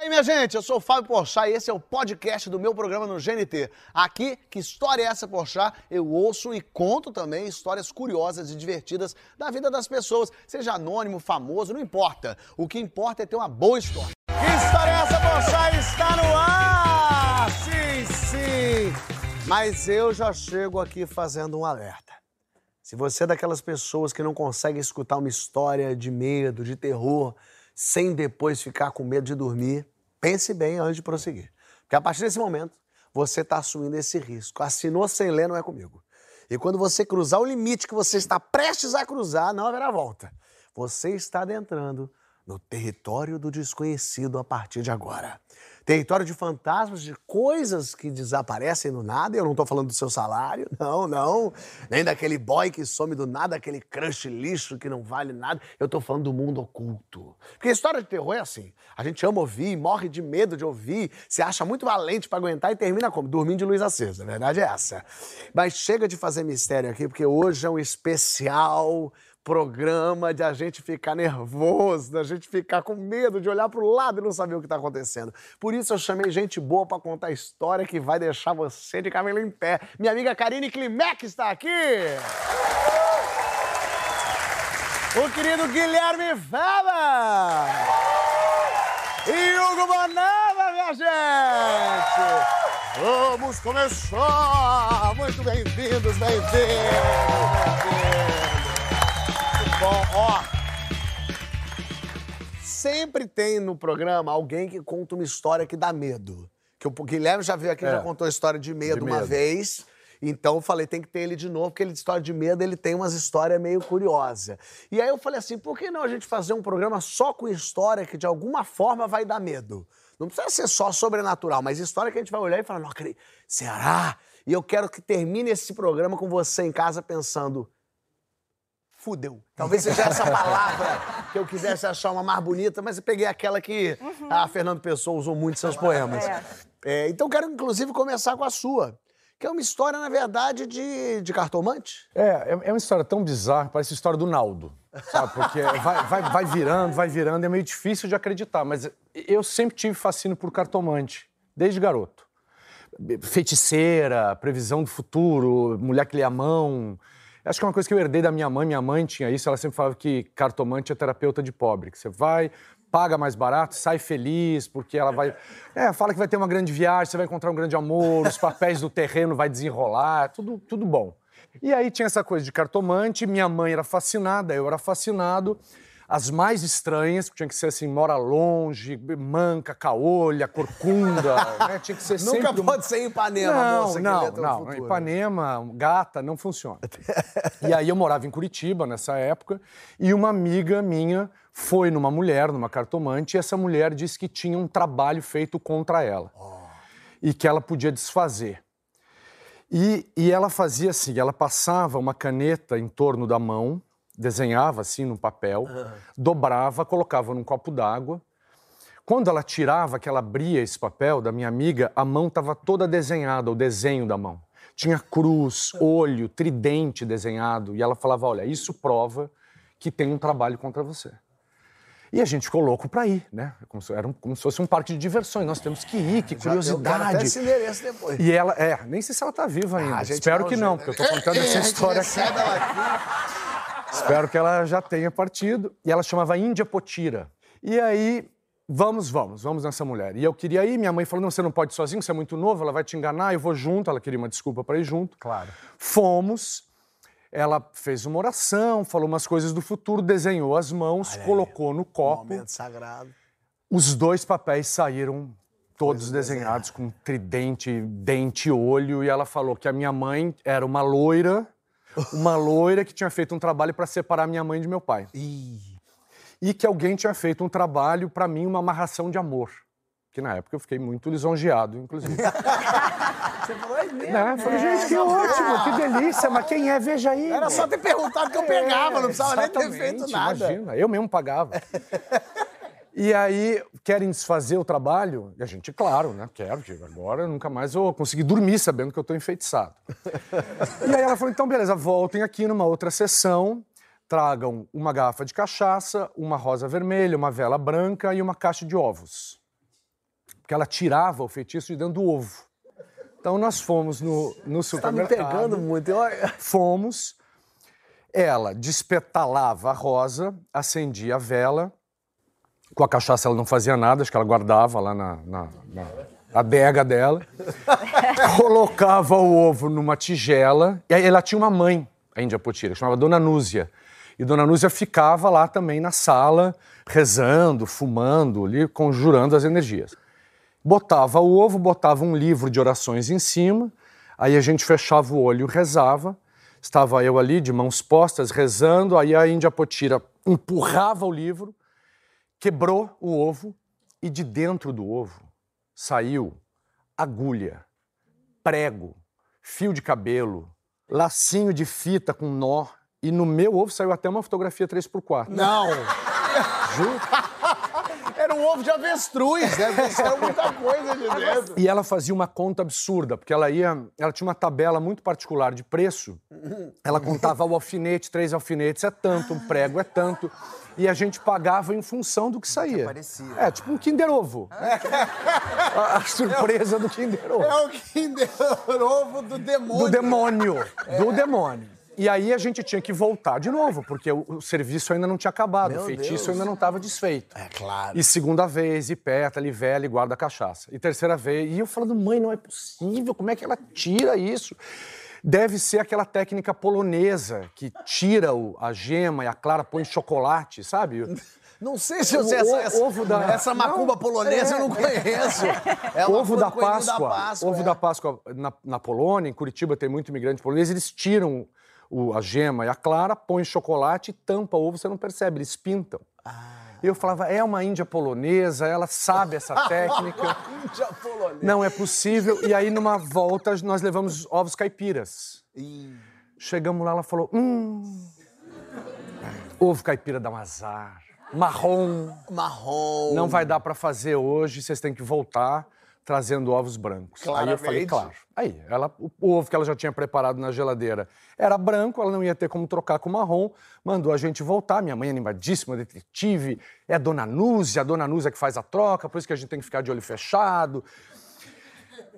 E aí, minha gente, eu sou o Fábio Porchat e esse é o podcast do meu programa no GNT. Aqui, que história é essa, Porchat? Eu ouço e conto também histórias curiosas e divertidas da vida das pessoas, seja anônimo, famoso, não importa. O que importa é ter uma boa história. Que história é essa, Porchat? Está no ar! Sim, sim! Mas eu já chego aqui fazendo um alerta. Se você é daquelas pessoas que não consegue escutar uma história de medo, de terror, sem depois ficar com medo de dormir, pense bem antes de prosseguir. Porque a partir desse momento, você está assumindo esse risco. Assinou sem ler, não é comigo. E quando você cruzar o limite que você está prestes a cruzar, não haverá volta. Você está adentrando no território do desconhecido a partir de agora. Território de fantasmas, de coisas que desaparecem do nada. Eu não estou falando do seu salário, não, não. Nem daquele boy que some do nada, aquele crush lixo que não vale nada. Eu estou falando do mundo oculto. Porque história de terror é assim. A gente ama ouvir, morre de medo de ouvir, se acha muito valente para aguentar e termina como? Dormindo de luz acesa. A verdade é essa. Mas chega de fazer mistério aqui, porque hoje é um especial programa de a gente ficar nervoso, da gente ficar com medo de olhar para o lado e não saber o que está acontecendo. Por isso eu chamei gente boa para contar a história que vai deixar você de cabelo em pé. Minha amiga Karine Klimek está aqui! O querido Guilherme Fava! E Hugo Bonava, minha gente! Vamos começar! Muito bem-vindos, bem-vindos, bem-vindos! Bom, ó. Sempre tem no programa alguém que conta uma história que dá medo. Que o Guilherme já veio aqui, é. já contou a história de medo, de uma vez. Então eu falei, tem que ter ele de novo, porque ele de história de medo, ele tem umas histórias meio curiosas. E aí eu falei assim, por que não a gente fazer um programa só com história que de alguma forma vai dar medo? Não precisa ser só sobrenatural, mas história que a gente vai olhar e falar, não acredito, será? E eu quero que termine esse programa com você em casa pensando, fudeu. Talvez seja essa palavra que eu quisesse achar uma mais bonita, mas eu peguei aquela que uhum. a Fernando Pessoa usou muito em seus poemas. É. É, então quero, inclusive, começar com a sua. Que é uma história, na verdade, de, de cartomante. É, é, é uma história tão bizarra, parece a história do Naldo. Sabe? Porque vai, vai, vai virando, vai virando, é meio difícil de acreditar. Mas eu sempre tive fascínio por cartomante, desde garoto. Feiticeira, previsão do futuro, mulher que lê a mão. Acho que é uma coisa que eu herdei da minha mãe. Minha mãe tinha isso. Ela sempre falava que cartomante é terapeuta de pobre. Que você vai, paga mais barato, sai feliz, porque ela vai. É, fala que vai ter uma grande viagem, você vai encontrar um grande amor, os papéis do terreno vai desenrolar, tudo, tudo bom. E aí tinha essa coisa de cartomante, minha mãe era fascinada, eu era fascinado as mais estranhas, que tinha que ser assim, mora longe, manca, caolha, corcunda, né? Tinha que ser Nunca sempre... pode ser Ipanema, não, moça, não, não, não. Ipanema, gata, não funciona. e aí eu morava em Curitiba nessa época, e uma amiga minha foi numa mulher, numa cartomante, e essa mulher disse que tinha um trabalho feito contra ela. Oh. E que ela podia desfazer. E, e ela fazia assim, ela passava uma caneta em torno da mão, desenhava assim no papel, uhum. dobrava, colocava num copo d'água. Quando ela tirava, que ela abria esse papel da minha amiga, a mão estava toda desenhada, o desenho da mão. Tinha cruz, olho, tridente desenhado. E ela falava: Olha, isso prova que tem um trabalho contra você. E a gente ficou louco para ir, né? Como se, era um, como se fosse um parque de diversões. Nós temos que ir, que curiosidade. Até esse endereço depois. E ela, é, nem sei se ela está viva ainda. Ah, Espero que não, porque eu estou contando essa história aqui. Espero que ela já tenha partido. E ela chamava Índia Potira. E aí, vamos, vamos, vamos nessa mulher. E eu queria ir, minha mãe falou: não, você não pode ir sozinho, você é muito novo, ela vai te enganar, eu vou junto. Ela queria uma desculpa para ir junto. Claro. Fomos. Ela fez uma oração, falou umas coisas do futuro, desenhou as mãos, Olha colocou aí. no copo. Momento sagrado. Os dois papéis saíram todos desenhados com tridente, dente e olho. E ela falou que a minha mãe era uma loira uma loira que tinha feito um trabalho para separar minha mãe de meu pai. E que alguém tinha feito um trabalho para mim, uma amarração de amor. Que na época eu fiquei muito lisonjeado, inclusive. Você falou é mesmo? Né? Falei, gente, que ótimo, que delícia, mas quem é, veja aí. Era só ter perguntado que eu pegava, não precisava nem ter feito nada. Imagina, eu mesmo pagava. E aí, querem desfazer o trabalho? E a gente, claro, né? Quero, que agora eu nunca mais vou conseguir dormir sabendo que eu estou enfeitiçado. e aí ela falou: então, beleza, voltem aqui numa outra sessão, tragam uma garrafa de cachaça, uma rosa vermelha, uma vela branca e uma caixa de ovos. porque ela tirava o feitiço de dentro do ovo. Então nós fomos no, no supermercado. Tá me pegando muito. Fomos. Ela despetalava a rosa, acendia a vela. Com a cachaça ela não fazia nada, acho que ela guardava lá na, na, na adega dela. colocava o ovo numa tigela. E aí ela tinha uma mãe, a Índia Potira, chamava Dona Núzia. E Dona Núzia ficava lá também na sala, rezando, fumando, ali, conjurando as energias. Botava o ovo, botava um livro de orações em cima, aí a gente fechava o olho e rezava. Estava eu ali de mãos postas rezando, aí a Índia Potira empurrava o livro, quebrou o ovo e de dentro do ovo saiu agulha, prego, fio de cabelo, lacinho de fita com nó e no meu ovo saiu até uma fotografia 3x4. Não! Juro? Era um ovo de avestruz, né? Era muita coisa de dentro. E ela fazia uma conta absurda, porque ela ia. Ela tinha uma tabela muito particular de preço. Ela contava o alfinete, três alfinetes é tanto, um prego é tanto. E a gente pagava em função do que saía. parecia. É, tipo um Kinder Ovo. A, a surpresa do Kinder Ovo. É o Kinder Ovo do demônio. Do demônio. Do demônio. E aí a gente tinha que voltar de novo, porque o, o serviço ainda não tinha acabado, Meu o feitiço Deus. ainda não estava desfeito. É claro. E segunda vez, e pétala, e vela, e guarda a cachaça. E terceira vez, e eu falando, mãe, não é possível, como é que ela tira isso? Deve ser aquela técnica polonesa que tira o- a gema e a clara põe chocolate, sabe? Não sei se eu sei essa, essa, ovo da- essa macumba Não, polonesa é, eu não conheço. É ovo da Páscoa, da Páscoa. ovo é. da Páscoa na, na Polônia, em Curitiba tem muito imigrante polonês, eles tiram o- a gema e a clara, põem chocolate, tampa o ovo, você não percebe, eles pintam. Ah. Eu falava, é uma índia polonesa, ela sabe essa técnica. Índia polonesa. Não é possível. E aí, numa volta, nós levamos ovos caipiras. Ih, Chegamos lá, ela falou: hum. Ovo caipira dá um azar. Marrom. Marrom. Não vai dar pra fazer hoje, vocês têm que voltar trazendo ovos brancos. Aí eu falei, Claramente. claro. Aí, ela, o, o ovo que ela já tinha preparado na geladeira era branco, ela não ia ter como trocar com marrom, mandou a gente voltar. Minha mãe é animadíssima, detetive, é a dona Núzia, a dona Núzia que faz a troca, por isso que a gente tem que ficar de olho fechado.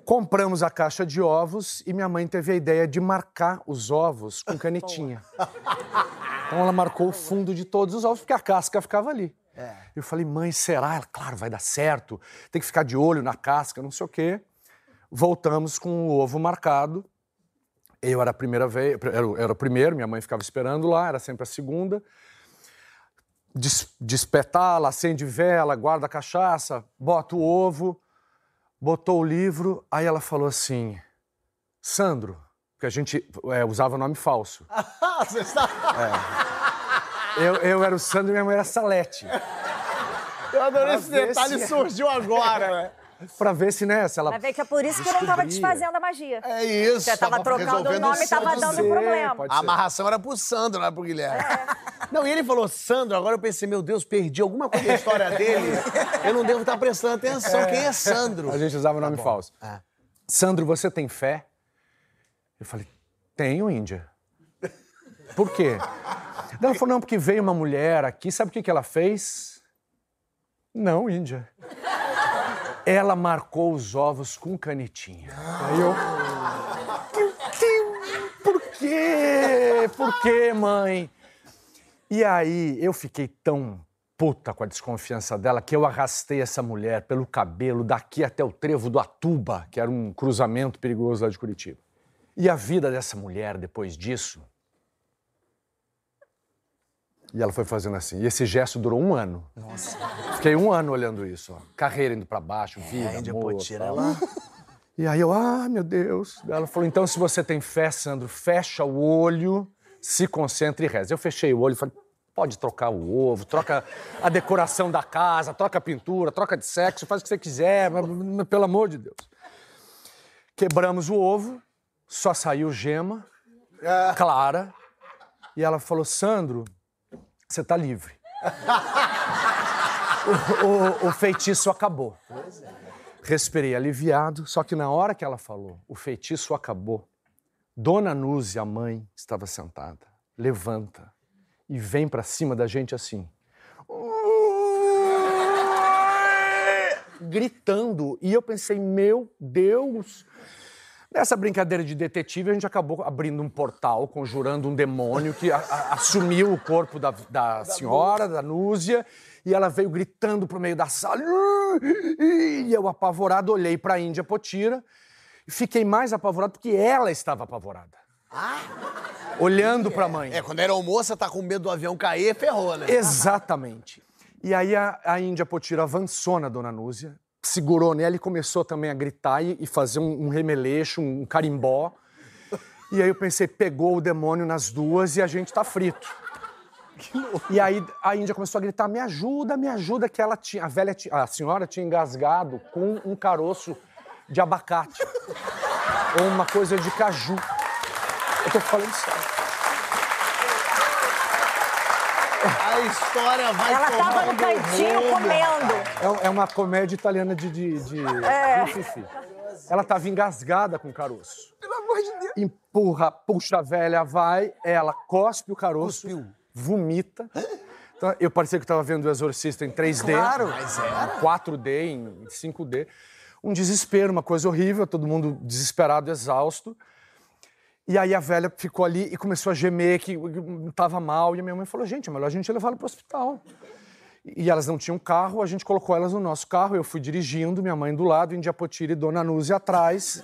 Compramos a caixa de ovos e minha mãe teve a ideia de marcar os ovos com canetinha. Então ela marcou o fundo de todos os ovos, porque a casca ficava ali. Eu falei, mãe, será? Ela, claro, vai dar certo. Tem que ficar de olho na casca, não sei o quê. Voltamos com o ovo marcado. Eu era a primeira vez, era, o- era o primeiro, minha mãe ficava esperando lá, era sempre a segunda. Des, despetala, acende vela, guarda a cachaça, bota o ovo, botou o livro. Aí ela falou assim: Sandro, porque a gente é, usava nome falso. Ah, você está... Eu, eu era o Sandro e minha mãe era Salete. Eu adorei esse ver detalhe, se- surgiu agora, né? Pra ver se, né, se ela. Vai ver que é por isso que eu não tava Descobria. desfazendo a magia. É isso. Você tava trocando o nome e tava dando Zé. problema. A ser. amarração era pro Sandro, não era pro Guilherme. Não, e ele falou, Sandro, agora eu pensei, meu Deus, perdi alguma coisa da história dele. Eu não devo estar prestando atenção. Quem é Sandro? A gente usava nome falso. Ah. Sandro, você tem fé? Eu falei, tenho, Índia. Por quê? Daí Ela falou, não, porque veio uma mulher aqui, sabe o que, que ela fez? Não, Índia. Ela marcou os ovos com canetinha. Aí eu. Por quê? Por quê, mãe? E aí eu fiquei tão puta com a desconfiança dela que eu arrastei essa mulher pelo cabelo daqui até o trevo do Atuba, que era um cruzamento perigoso lá de Curitiba. E a vida dessa mulher depois disso. E ela foi fazendo assim. E esse gesto durou um ano. Nossa. Fiquei um ano olhando isso. Ó. Carreira indo pra baixo, vida, Índia amor, tal. ela... E aí eu, ah, meu Deus. Ela falou, então se você tem fé, Sandro, fecha o olho, se concentra e reza. Eu fechei o olho e falei, pode trocar o ovo, troca a decoração da casa, troca a pintura, troca de sexo, faz o que você quiser, mas, mas, pelo amor de Deus. Quebramos o ovo, só saiu gema, clara, e ela falou, Sandro, você tá livre. o, o- o feitiço acabou. Respirei aliviado, só que na hora que ela falou, o feitiço acabou. Dona Núzia, a mãe, estava sentada. Levanta e vem pra cima da gente assim. gritando. E eu pensei, meu Deus. Nessa brincadeira de detetive, a gente acabou abrindo um portal, conjurando um demônio que a, a, assumiu o corpo da, da senhora, da Núzia, e ela veio gritando pro meio da sala. E eu, apavorado, olhei pra Índia Potira e fiquei mais apavorado porque ela estava apavorada. Olhando pra mãe. É, quando era almoço, você tá com medo do avião cair, ferrou, né? Exatamente. E aí a, a Índia Potira avançou na Dona Núzia, segurou nela e começou também a gritar e, fazer um, um remeleixo, um carimbó. E aí eu pensei, pegou o demônio nas duas e a gente tá frito. E aí a Índia começou a gritar: me ajuda, me ajuda, que ela tinha. A velha, a senhora tinha engasgado com um caroço de abacate. ou uma coisa de caju. Eu tô falando sério. A história vai Ela tava no cantinho rumo. comendo. É, é uma comédia italiana de, de, de, É. de fifi. Ela estava engasgada com o caroço. Pelo amor de Deus. Empurra, puxa a velha, vai, ela cospe o caroço, Cuspiu. vomita. Então, eu parecia que estava vendo o Exorcista em 3D. Claro, mas era. Em 4D, em 5D. Um desespero, uma coisa horrível, todo mundo desesperado, exausto. E aí a velha ficou ali e começou a gemer que estava mal. E a minha mãe falou, gente, é melhor a gente levá-la para o hospital. E elas não tinham carro, a gente colocou elas no nosso carro. Eu fui dirigindo, minha mãe do lado, Índia Potira e Dona Núzia atrás.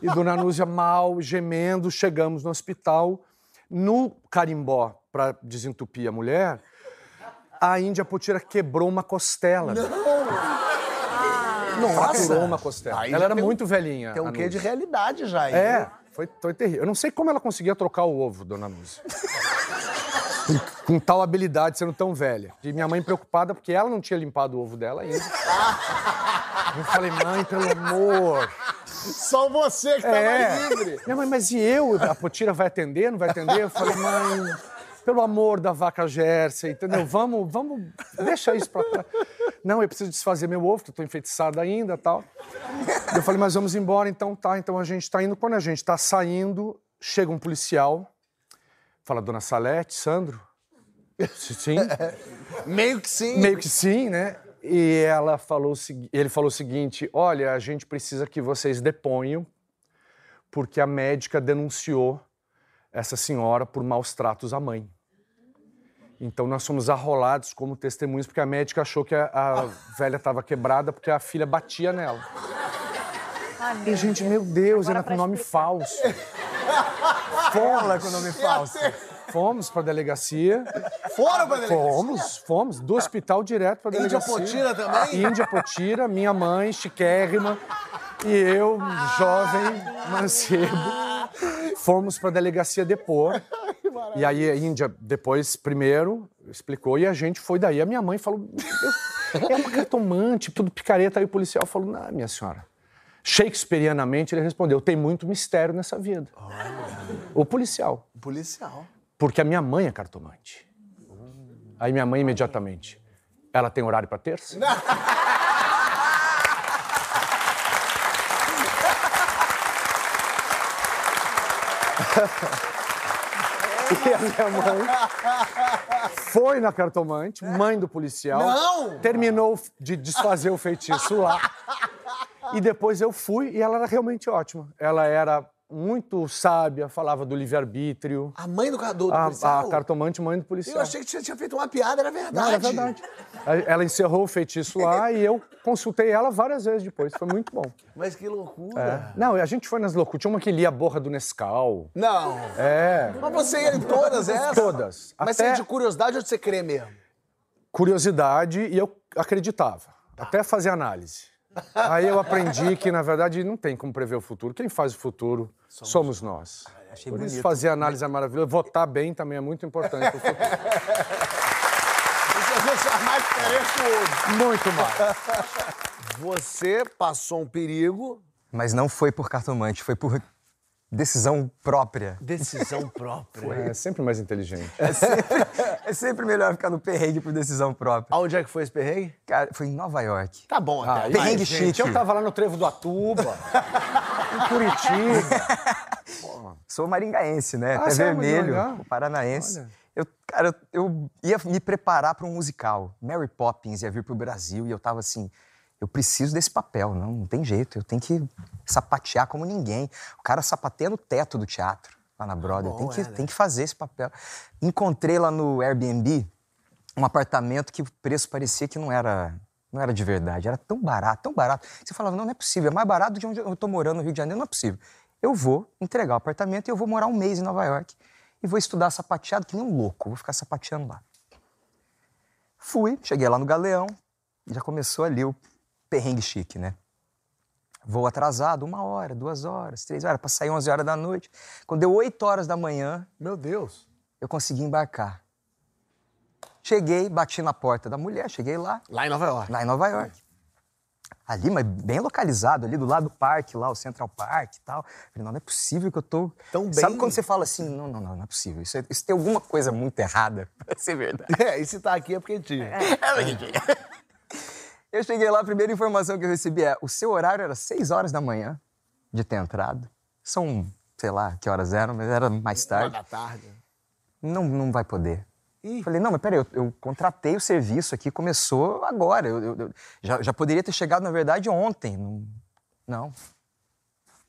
E Dona Núzia mal, gemendo. Chegamos no hospital. No carimbó, para desentupir a mulher, a Índia Potira quebrou uma costela. Não! Nossa! quebrou uma costela. Aí Ela era tem muito velhinha. Tem um quê de realidade já, hein? É, foi, foi terrível. Eu não sei como ela conseguia trocar o ovo, dona Núzia. com, com tal habilidade, sendo tão velha. E minha mãe preocupada porque ela não tinha limpado o ovo dela ainda. Eu falei, mãe, pelo amor. Só você que tava É. livre. Minha mãe, mas e eu? A Potira vai atender, não vai atender? Eu falei, mãe, pelo amor da vaca Gércia, entendeu? Vamos, vamos, deixa isso pra trás. Não, eu preciso desfazer meu ovo, tô enfeitiçada ainda tal. Eu falei, mas vamos embora, então tá. Então a gente tá indo. Quando a gente tá saindo, chega um policial, fala, dona Salete, Sandro? Sim. Meio que sim. Meio que sim, né? E ela falou, ele falou o seguinte: olha, a gente precisa que vocês deponham, porque a médica denunciou essa senhora por maus tratos à mãe. Então nós fomos arrolados como testemunhas, porque a médica achou que a, a velha estava quebrada porque a filha batia nela. E, gente, meu Deus, Agora era com pra nome explicar. falso. Fala com o nome falso. Fomos para a delegacia. Fora pra delegacia. Fomos, fomos, do hospital direto para a Índia delegacia. Potira também? Índia Potira, minha mãe, chiquérrima, e eu, jovem, mancebo, fomos para a delegacia depor. E aí a Índia, depois, primeiro, explicou, e a gente foi daí. A minha mãe falou, "Eu- é uma cartomante, tudo picareta. Aí o policial falou, não, minha senhora. Shakespearianamente, ele respondeu, tem muito mistério nessa vida. O policial. Policial. Porque a minha mãe é cartomante. Aí minha mãe imediatamente. Ela tem horário para terça? E a minha mãe foi na cartomante, mãe do policial. Não! Terminou de desfazer o feitiço lá. E depois eu fui e ela era realmente ótima. Ela era muito sábia, falava do livre-arbítrio. A mãe do, do, do A, policial? a cartomante mãe do policial. Eu achei que você tinha feito uma piada, era verdade. Não, era verdade. Ela encerrou o feitiço lá e eu consultei ela várias vezes depois. Foi muito bom. Mas que loucura. Não, a gente foi nas loucuras. Tinha uma que lia a borra do Nescau. Não. É. Mas você ia em todas essas? Todas. Mas você Até é de curiosidade ou de você crê mesmo? curiosidade e eu acreditava. Até fazer análise. Aí eu aprendi que, na verdade, não tem como prever o futuro. Quem faz o futuro somos, nós. Achei Por isso, bonito. fazer análise é maravilhoso. Votar bem também é muito importante pro futuro. Isso mais o outro. Muito mais. Você passou um perigo. Mas não foi por cartomante, foi por decisão própria. Decisão própria. É sempre mais inteligente. É sempre, é sempre melhor ficar no perrengue por decisão própria. Aonde é que foi esse perrengue? Cara, foi em Nova York. Tá bom até. Ah, aí. perrengue Ai, gente, chique. Eu tava lá no Trevo do Atuba, em Curitiba. Sou maringaense, né? Ah, você é vermelho, maringá? paranaense. Olha. Eu, cara, eu, eu ia me preparar para um musical. Mary Poppins ia vir pro Brasil e eu tava assim, Eu preciso desse papel, não, não tem jeito. Eu tenho que sapatear como ninguém. O cara sapateia no teto do teatro, lá na Broadway. Tem, que, é, né? tem que fazer esse papel. Encontrei lá no Airbnb um apartamento que o preço parecia que não era, não era de verdade. Era tão barato, tão barato. Você falava, não, não é possível. É mais barato do que onde eu estou morando no Rio de Janeiro. Não é possível. Eu vou entregar o apartamento e eu vou morar um mês em Nova York. E vou estudar sapateado que nem um louco. Vou ficar sapateando lá. Fui, cheguei lá no Galeão, já começou ali o perrengue chique, né? Voo atrasado, uma hora, duas horas, três horas, para sair 11 horas da noite. Quando deu 8 horas da manhã, Meu Deus. eu consegui embarcar. Cheguei, bati na porta da mulher, cheguei lá, Lá em Nova York. lá em Nova York. Ali, mas bem localizado, ali do lado do parque, lá, o Central Park e tal. Falei, não, não é possível que eu tô. Tão bem- Sabe quando você fala assim, não, não, não, não é possível. Isso, é- isso tem alguma coisa muito errada pra ser verdade. É, e se tá aqui é porque tinha. Eu cheguei lá, a primeira informação que eu recebi é: o seu horário era 6 horas da manhã de ter entrado. São, sei lá que horas eram, mas era mais Uma tarde. da tarde. Não, não vai poder. Ih. Falei, não, mas peraí, eu, eu contratei o serviço aqui, começou agora. Eu, eu- eu- já, já poderia ter chegado, na verdade, ontem. Não. não.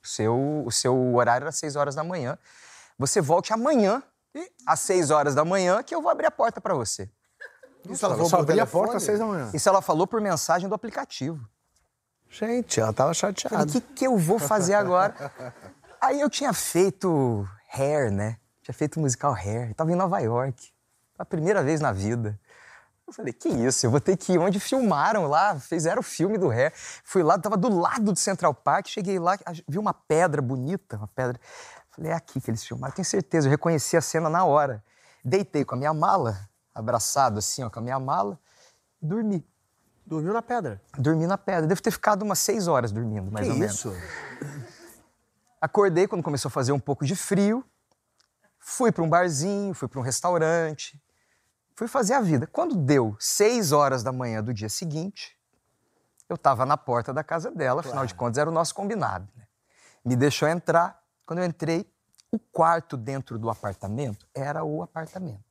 O, seu, o seu horário era 6 horas da manhã. Você volte amanhã, às 6 horas da manhã, que eu vou abrir a porta para você. Isso ela Eu só abri a porta às seis da manhã. Isso ela falou por mensagem do aplicativo. Gente, ela tava Falei, chateada. o que, que eu vou fazer agora? Aí eu tinha feito Hair, né? Tinha feito musical Hair. Tava em Nova York. A primeira vez na vida. Eu falei, que isso? Eu vou ter que ir onde filmaram lá, fizeram o filme do Hair. Fui lá, tava do lado do Central Park, cheguei lá, vi uma pedra bonita, uma pedra. Falei, é aqui que eles filmaram, tenho certeza. Eu reconheci a cena na hora. Deitei com a minha mala, abraçado assim, ó, com a minha mala, e dormi. Dormiu na pedra. Dormi na pedra. Devo ter ficado umas seis horas dormindo, mais que ou menos. isso? Acordei quando começou a fazer um pouco de frio. Fui para um barzinho, fui para um restaurante. Fui fazer a vida. Quando deu seis horas da manhã do dia seguinte, eu estava na porta da casa dela, afinal de contas era o nosso combinado. né? Me deixou entrar. Quando eu entrei, o quarto dentro do apartamento era o apartamento.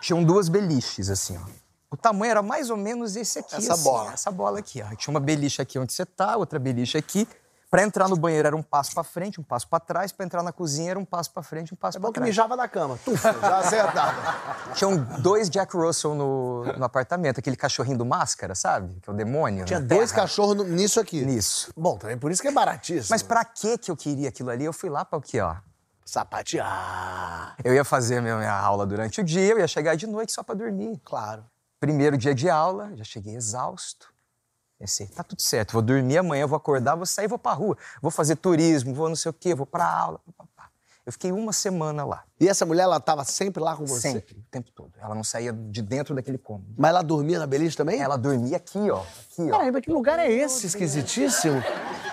Tinham duas beliches, assim, ó. O tamanho era mais ou menos esse aqui. Essa assim, bola. Essa bola aqui, ó. Tinha uma beliche aqui onde você tá, outra beliche aqui. Pra entrar no banheiro era um passo pra frente, um passo pra trás. Pra entrar na cozinha era um passo pra frente, um passo É pra bom que trás. mijava na cama. Tufa, já acertava. Tinham dois Jack Russell no, no apartamento, aquele cachorrinho do máscara, sabe? Que é o demônio. Tinha na dois cachorros nisso aqui. Nisso. Bom, também por isso que é baratíssimo. Mas pra que que eu queria aquilo ali? Eu fui lá pra o quê, ó? Sapatear. Eu ia fazer minha, minha aula durante o dia, eu ia chegar de noite só pra dormir. Claro. Primeiro dia de aula, já cheguei exausto. Pensei, tá tudo certo, vou dormir amanhã, vou acordar, vou sair, vou pra rua. Vou fazer turismo, vou não sei o quê, vou pra aula. Eu fiquei uma semana lá. E essa mulher, ela tava sempre lá com você? Sempre, o tempo todo. Ela não saía de dentro daquele cômodo. Mas ela dormia na beliche também? Ela dormia aqui, ó. Aqui, ó. Peraí, mas que lugar é esse esquisitíssimo?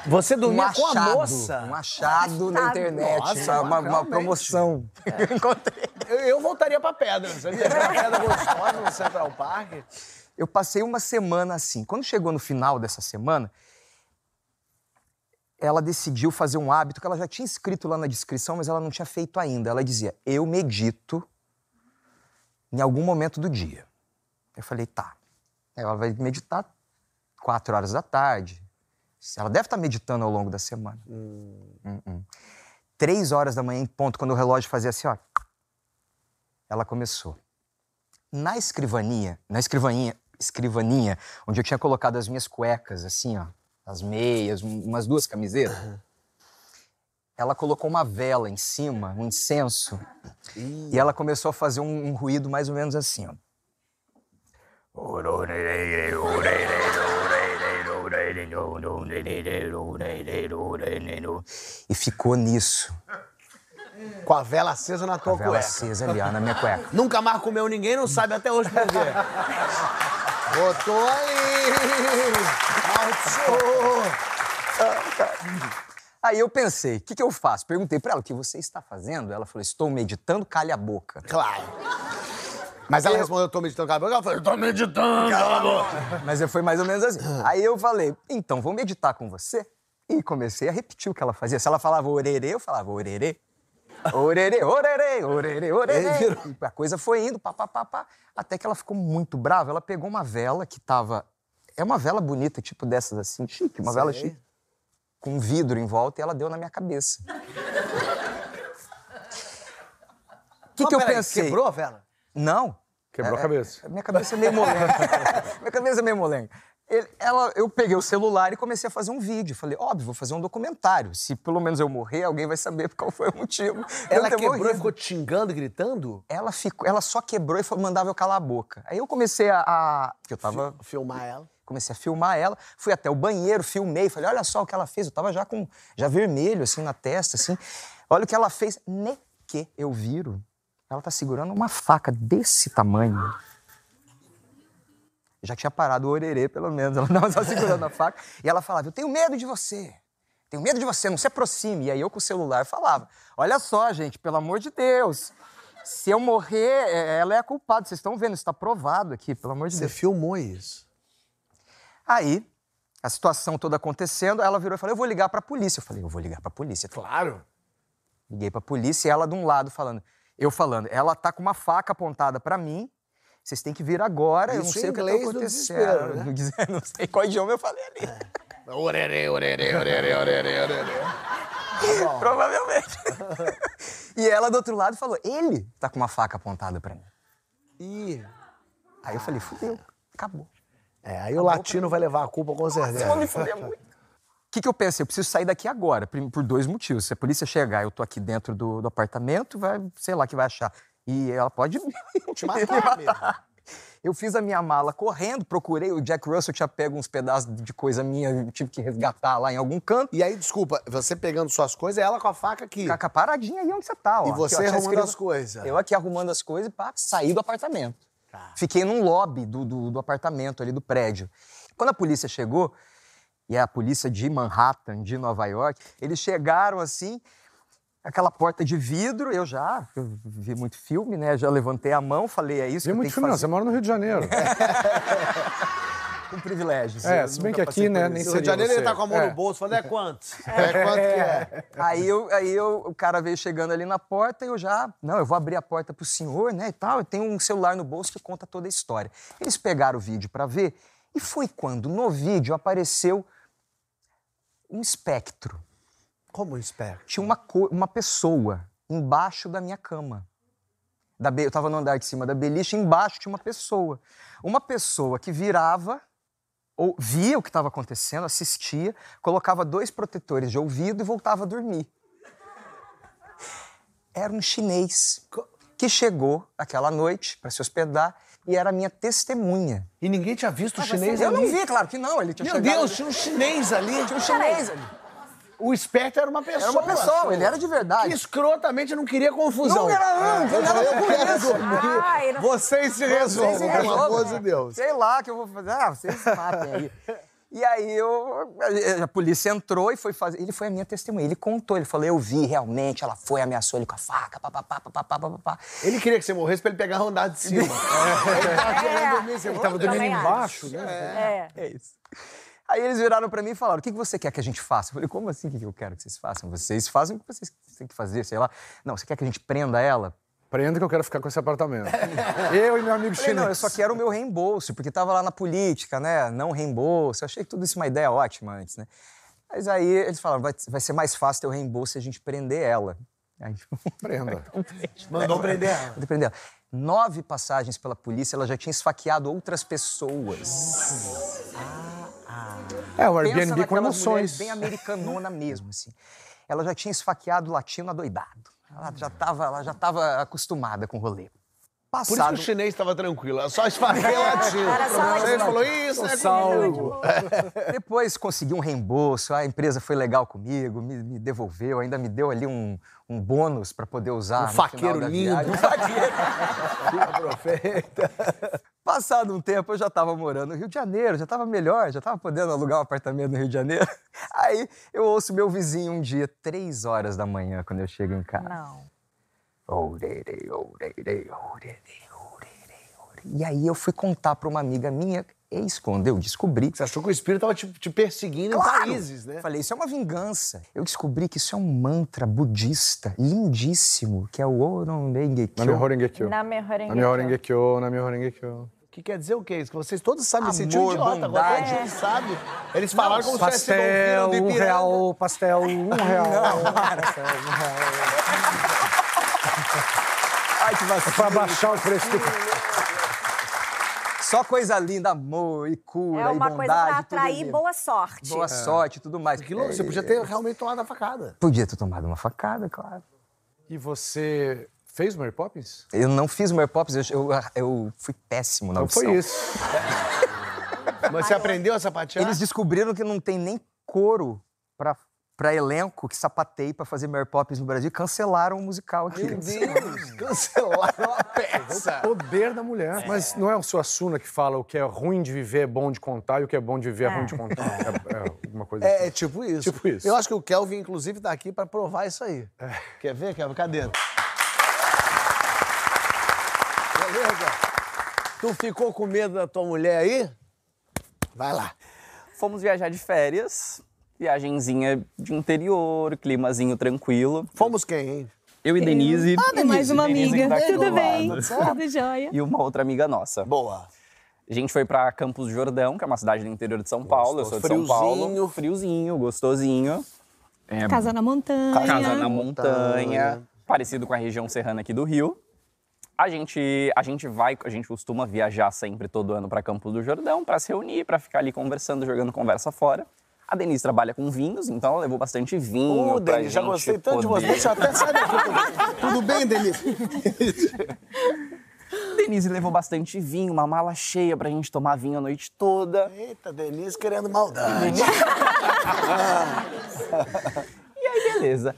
Você Um dormia com a achado, moça? um achado na internet, Nossa, uma, uma- promoção eu encontrei. Eu, eu voltaria pra pedra, sabia? Uma pedra gostosa no Central Park. Eu passei uma semana assim. Quando chegou no final dessa semana, ela decidiu fazer um hábito que ela já tinha escrito lá na descrição, mas ela não tinha feito ainda. Ela dizia: Eu medito em algum momento do dia. Eu falei: Tá. Ela vai meditar quatro horas da tarde. Ela deve estar meditando ao longo da semana. Hum, hum. Três horas da manhã em ponto, quando o relógio fazia assim, ó. Ela começou. Na escrivaninha, na escrivaninha, escrivaninha, onde eu tinha colocado as minhas cuecas, assim, ó, as meias, um- umas duas camisetas, ela colocou uma vela em cima, um incenso, e ela começou a fazer um, um ruído mais ou menos assim, ó. E ficou nisso, Com a vela acesa na tua a vela cueca. acesa ali, ó, na minha cueca. Nunca mais comeu ninguém, não sabe até hoje por quê. Botou aí! Aí eu pensei, o que, que eu faço? Perguntei pra ela, o que você está fazendo? Ela falou, estou meditando, calha a boca. Claro. Mas ela respondeu, eu tô meditando, cala a boca. Ela falou, tô meditando, cala a boca. Mas foi mais ou menos assim. Aí eu falei, então, vou meditar com você? E comecei a repetir o que ela fazia. Se ela falava orerê, eu falava orerê. Orerê, orerê, orerê, orerê. E a coisa foi indo, pá, pá, pá, pá, até que ela ficou muito brava. Ela pegou uma vela que estava É uma vela bonita, tipo dessas assim, chique, uma vela chique. Com um vidro em volta e ela deu na minha cabeça. O que, que eu peraí, pensei? Quebrou a vela? Não. Quebrou É, a cabeça. é, Minha cabeça é meio molenga. minha cabeça é meio molenga. Ele- ela, eu peguei o celular e comecei a fazer um vídeo. Falei, óbvio, vou fazer um documentário. Se pelo menos eu morrer, alguém vai saber qual foi o motivo. Ela quebrou e morrido. ficou te xingando, gritando? Ela, ficou, ela só quebrou e falou- mandava eu calar a boca. Aí eu comecei a. a que eu tava. Filmar ela. Comecei a filmar ela, fui até o banheiro, filmei, falei, olha só o que ela fez. Eu tava já com. já vermelho, assim, na testa, assim. Olha o que ela fez. Ne que eu viro. Ela tá segurando uma faca desse tamanho. Já tinha parado o orerê, pelo menos. Ela tava só segurando a faca. E ela falava: Eu tenho medo de você. Tenho medo de você, não se aproxime. E aí eu com o celular falava: Olha só, gente, pelo amor de Deus. Se eu morrer, é- ela é a culpada. Vocês estão vendo, isso está provado aqui, pelo amor de Você Deus. filmou isso? Aí, a situação toda acontecendo, ela virou e falou: Eu vou ligar pra polícia. Eu falei: Eu vou ligar pra polícia. Claro. Liguei pra polícia e ela de um lado falando, eu falando, ela tá com uma faca apontada pra mim. Vocês têm que vir agora, eu não Isso sei o que tá acontecendo. né? Não diz- Não sei qual idioma eu falei ali. Orerê, orerê, orerê, orerê, orerê. Provavelmente. e ela do outro lado falou, ele tá com uma faca apontada pra mim. Ih. Aí eu falei, fudeu, acabou. É, aí o latino vai levar a culpa com Você vai me certeza. fuder muito. O que, que eu pensei? Eu preciso sair daqui agora, por dois motivos. Se a polícia chegar, eu tô aqui dentro do, do apartamento, vai, sei lá o que vai achar. E ela pode Te matar mesmo. Eu fiz a minha mala correndo, procurei. O Jack Russell tinha pego uns pedaços de coisa minha, eu tive que resgatar lá em algum canto. E aí, desculpa, você pegando suas coisas, ela com a faca aqui. Ficar paradinha aí onde você tá, ó. E Aqui, você ó, tinha arrumando escrito- as coisas. Eu aqui arrumando as coisas para sair do apartamento. Tá. Fiquei num lobby do, do, do apartamento ali do prédio. Quando a polícia chegou, e é a polícia de Manhattan, de Nova York, eles chegaram assim, aquela porta de vidro, eu já eu vi muito filme, né? Já levantei a mão, falei, é isso Vê que eu muito tenho que filme, não. Você mora no Rio de Janeiro. Com privilégios. É, Eu se bem que aqui, né, nem No Rio de Janeiro ele tá com a mão É. no bolso, falando, é quanto? É quanto que é? Aí, eu, aí eu, o cara veio chegando ali na porta e eu já, não, eu vou abrir a porta pro senhor, né, e tal. Eu tenho um celular no bolso que conta toda a história. Eles pegaram o vídeo para ver e foi quando no vídeo apareceu um espectro. Como espera? Tinha uma, co- uma pessoa embaixo da minha cama. Da eu estava no andar de cima da beliche, embaixo tinha uma pessoa. Uma pessoa que virava, ou via o que estava acontecendo, assistia, colocava dois protetores de ouvido e voltava a dormir. Era um chinês que chegou aquela noite para se hospedar e era minha testemunha. E ninguém tinha visto o Ah, você chinês Eu ali. não vi, claro que não. Ele tinha Meu chegado- Deus, tinha um chinês ali. tinha um chinês ali. O esperto era uma pessoa. Era uma pessoa, ele era de verdade. Que escrotamente não queria confusão. Não era, não, não a com Eu quero isso. dormir. Ai, não- Vocês se resolvam, se pelo amor resolvem. de Deus. Sei lá que eu vou fazer. Ah, vocês se matem aí. E aí eu, a polícia entrou e foi fazer. Ele foi a minha testemunha. Ele contou, ele falou: eu vi realmente, ela foi, ameaçou ele com a faca, papapá, papapá, papapá. Ele queria que você morresse pra ele pegar o andar de cima. Ele tava em cima. Ele tava dormindo embaixo, né? É. É isso. Aí eles viraram pra mim e falaram: o que que você quer que a gente faça? Eu falei: como assim? O que que eu quero que vocês façam? Vocês fazem o que vocês têm que fazer, sei lá. Não, você quer que a gente prenda ela? Prenda que eu quero ficar com esse apartamento. eu e meu amigo chinês. não, eu só quero o meu reembolso, porque tava lá na política, né? Não reembolso. Eu achei que tudo isso uma ideia ótima antes, né? Mas aí eles falaram, vai, vai ser mais fácil ter o reembolso se a gente prender ela. Aí, Prenda. Mandou prender ela. Vou prender ela. Nove passagens pela polícia, ela já tinha esfaqueado outras pessoas. É, o Airbnb com emoções. bem americanona mesmo, assim. Ela já tinha esfaqueado latino adoidado. Ela já estava ela já tava acostumada com o rolê. Por isso que Passado... o chinês estava tranquilo. Só esfaquei latino. Era só Você latino. falou isso, né? Salvo. Depois consegui um reembolso, a empresa foi legal comigo, me, me devolveu, ainda me deu ali um, um bônus para poder usar. Um no final faqueiro da lindo. Um faqueiro. Perfeita. Passado um tempo, eu já estava morando no Rio de Janeiro, já estava melhor, já estava podendo alugar um apartamento no Rio de Janeiro. Aí eu ouço meu vizinho um dia, três horas da manhã, quando eu chego em casa. Não. E aí eu fui contar para uma amiga minha, eis quando eu descobri. Você achou que o espírito estava te, te perseguindo Claro! em países, né? Falei, isso é uma vingança. Eu descobri que isso é um mantra budista lindíssimo, que é o Oromenge Na minha Horengekyo. Na minha Na minha Horengekyo, na minha Horengekyo. Que quer dizer o quê? Isso que vocês todos sabem, me senti um idiota agora, gente sabe. Eles falaram como se tivesse sido Pastel, do um real, pastel, um real. pastel, um real. É pra baixar o preço do... Só coisa linda, amor e cura É e uma bondade. coisa pra atrair boa sorte. Boa sorte e tudo mais. Que louco, você podia ter realmente tomado a facada. Podia ter tomado uma facada, claro. E você fez Mary Poppins? Eu não fiz o Mary Poppins, eu, eu, eu fui péssimo na Então audição. foi isso. Mas você aprendeu a sapatear? Eles descobriram que não tem nem couro pra, pra elenco que sapateie pra fazer Mary Poppins no Brasil cancelaram o musical aqui. Meu Deus, cancelaram a peça. Poder da mulher. Mas não é o seu Assuna que fala o que é ruim de viver é bom de contar e o que é bom de viver é, ruim de contar? É, é alguma coisa É, assim. é tipo isso. Tipo isso. Eu acho que o Kelvin, inclusive, tá aqui pra provar isso aí. Quer ver, Kelvin? Cadê? Beleza? Tu ficou com medo da tua mulher aí? Vai lá. Fomos viajar de férias, viagenzinha de interior, climazinho tranquilo. Fomos quem, hein? Eu e Denise. E mais uma Denise amiga. tá Tudo bem? Tudo jóia? E uma outra amiga nossa. Boa. A gente foi pra Campos do Jordão, que é uma cidade do interior de São Paulo. Eu sou de São Friozinho. Paulo. Friozinho, gostosinho. É, Casa na montanha. casa na montanha, parecido com a região serrana aqui do Rio. A gente, a gente vai, a gente costuma viajar sempre todo ano para Campos do Jordão para se reunir, para ficar ali conversando, jogando conversa fora. A Denise trabalha com vinhos, então ela levou bastante vinho Ô, Denise, já gostei tanto de você. Deixa eu até sair daqui. Tudo bem, Denise? Denise levou bastante vinho, uma mala cheia pra gente tomar vinho a noite toda. Eita, Denise querendo maldade. E aí, beleza.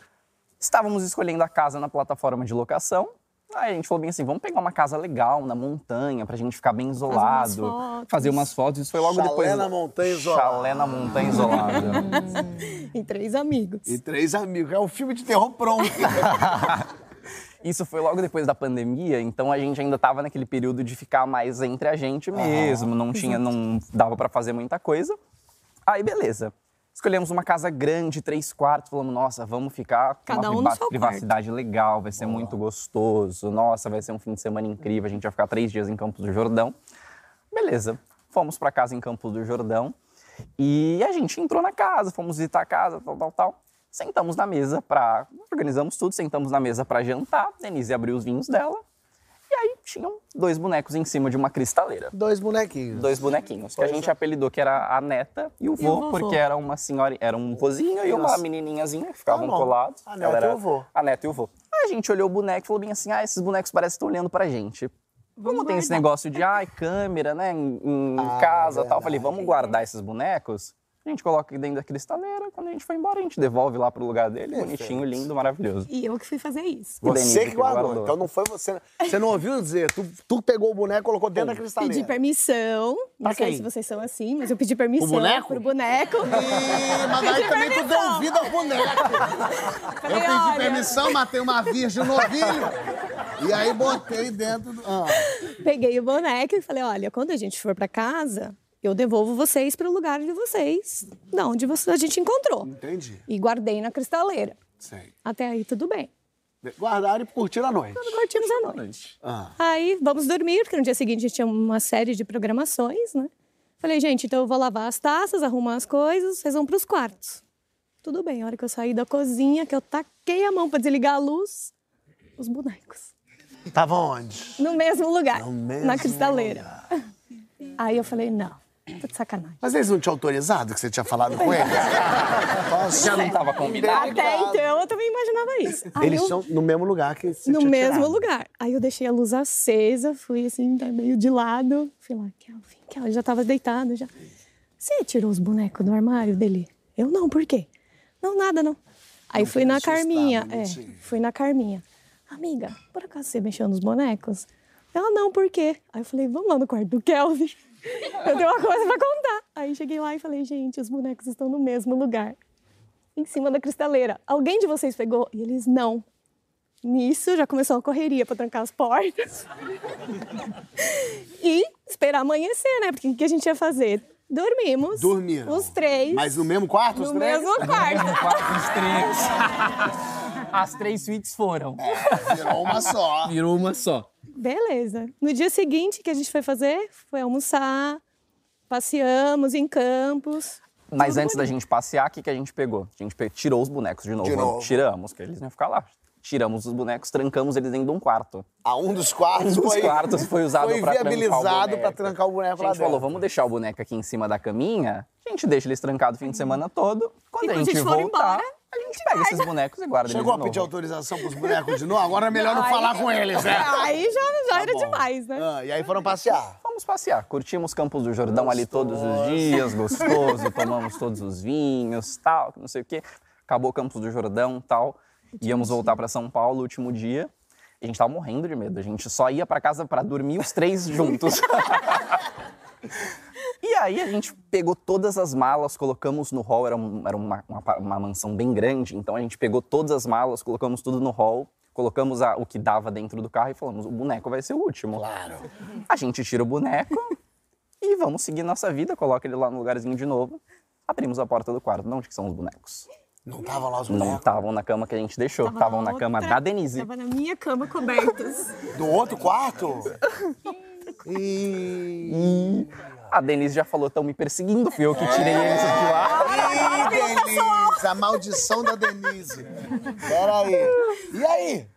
Estávamos escolhendo a casa na plataforma de locação. Aí a gente falou bem assim, vamos pegar uma casa legal na montanha pra gente ficar bem isolado. fotos. Fazer umas fotos. Isso foi logo Chalé depois. na montanha isolada. Chalé na montanha isolada. E três amigos. E três amigos. É um filme de terror pronto. Isso foi logo depois da pandemia, então a gente ainda tava naquele período de ficar mais entre a gente mesmo, não tinha, não dava pra fazer muita coisa. Aí beleza. Escolhemos uma casa grande, três quartos, falamos, nossa, vamos ficar com Cada uma um priva- seu quarto. privacidade legal, vai ser muito gostoso, nossa, vai ser um fim de semana incrível, a gente vai ficar três dias em Campos do Jordão. Beleza, fomos pra casa em Campos do Jordão e a gente entrou na casa, fomos visitar a casa, tal, tal, tal. Sentamos na mesa pra. Organizamos tudo, sentamos na mesa pra jantar. Denise abriu os vinhos dela. E aí tinham dois bonecos em cima de uma cristaleira. Dois bonequinhos. Dois bonequinhos, que a gente apelidou que era a neta e o vô, porque era uma senhora, era um vozinho e uma menininhazinha que ficavam Tá colados. A neta era e o vô. A neta e o vô. Aí a gente olhou o boneco e falou bem assim: ah, esses bonecos parecem que estão olhando pra gente. Como tem esse negócio de, ai, câmera, né, em, em Ah, casa e tal. Falei, vamos guardar esses bonecos? A gente coloca aqui dentro da cristaleira, quando a gente for embora, a gente devolve lá pro lugar dele, bonitinho, lindo, maravilhoso. E eu que fui fazer isso. E Denise Você que guardou. guardou. Então não foi você. Você não ouviu dizer. Tu, tu pegou o boneco e colocou dentro da cristaleira. Pedi permissão. Pra Não sei quem? se vocês são assim, mas eu pedi permissão. O boneco? Pro boneco. Ih, mas aí também tu deu vida ao boneco. Eu pedi olha. permissão, matei uma virgem novinho. E aí botei dentro do. Ah. Peguei o boneco e falei: olha, quando a gente for pra casa, eu devolvo vocês pro lugar de vocês, de onde você- a gente encontrou. Entendi. E guardei na cristaleira. Sei. Até aí tudo bem. Guardaram e curtiram a noite. Curtimos a noite. Ah. Aí vamos dormir, porque no dia seguinte a gente tinha uma série de programações, né? Falei, gente, então eu vou lavar as taças, arrumar as coisas, vocês vão pros quartos. Tudo bem, a hora que eu saí da cozinha, que eu taquei a mão pra desligar a luz, os bonecos. Tava onde? No mesmo lugar, No mesmo na cristaleira. Aí eu falei, não, tá de sacanagem. Mas eles não tinham autorizado que você tinha falado com eles? Já não tava combinado. Até então eu também imaginava isso. Aí Eles eu- estão no mesmo lugar que você no tinha mesmo tirado. lugar. Aí eu deixei a luz acesa, fui assim, tá meio de lado. Fui lá, Kelvin, Kelvin, já tava deitado já. Você tirou os bonecos do armário dele? Eu não, por quê? Não, nada, não. Aí fui na assustar, Carminha, é, fui na Carminha. Amiga, por acaso você mexeu nos bonecos? Ela, não, por quê? Aí eu falei, vamos lá no quarto do Kelvin. Eu tenho uma coisa pra contar. Aí cheguei lá e falei, gente, os bonecos estão no mesmo lugar. Em cima da cristaleira. Alguém de vocês pegou? E eles, não. Nisso já começou a correria para trancar as portas. e esperar amanhecer, né? Porque o que a gente ia fazer? Dormimos. Dormiram. Os três. Mas no mesmo quarto, os no três? mesmo quarto. Os três. As três suítes foram. Virou uma só. Virou uma só. Beleza. No dia seguinte, o que a gente foi fazer? Foi almoçar, passeamos em campos. Mas antes da bonito. gente passear, o que, que a gente pegou? A gente tirou os bonecos de novo. De novo. Tiramos, que eles iam ficar lá. Tiramos os bonecos, trancamos eles dentro de um quarto. A um dos quartos Um dos foi, quartos foi usado pra trancar o viabilizado boneco. pra trancar o boneco A lá gente falou, dentro. vamos deixar o boneco aqui em cima da caminha, a gente deixa eles trancados o fim de semana todo. Quando E a quando gente a gente for voltar, embora, a gente pega esses bonecos e guarda Chegou a pedir autorização pros bonecos de novo? Agora é melhor não falar com eles, né? Aí já, já era bom. demais, né? Ah, e aí foram passear. Fomos passear, curtimos Campos do Jordão ali todos os dias, gostoso, tomamos todos os vinhos, tal, não sei o quê. Acabou Campos do Jordão, tal. Íamos voltar para São Paulo, último dia. E a gente tava morrendo de medo. A gente só ia para casa para dormir os três juntos. E aí a gente pegou todas as malas, colocamos no hall, era, um- era uma, uma, uma mansão bem grande, então a gente pegou todas as malas, colocamos tudo no hall, colocamos a- o que dava dentro do carro e falamos, o boneco vai ser o último. Claro. A gente tira o boneco e vamos seguir nossa vida, coloca ele lá no lugarzinho de novo. Abrimos a porta do quarto. Não, onde que são os bonecos? Não tava lá os Não bonecos? estavam na cama que a gente deixou, Tava estavam na cama outra- da Denise. Tava na minha cama cobertos. Do outro quarto? Ih, A Denise já falou, estão me perseguindo, fui eu que tirei eles de lá. Ih, Denise, a maldição da Denise. Peraí. E aí?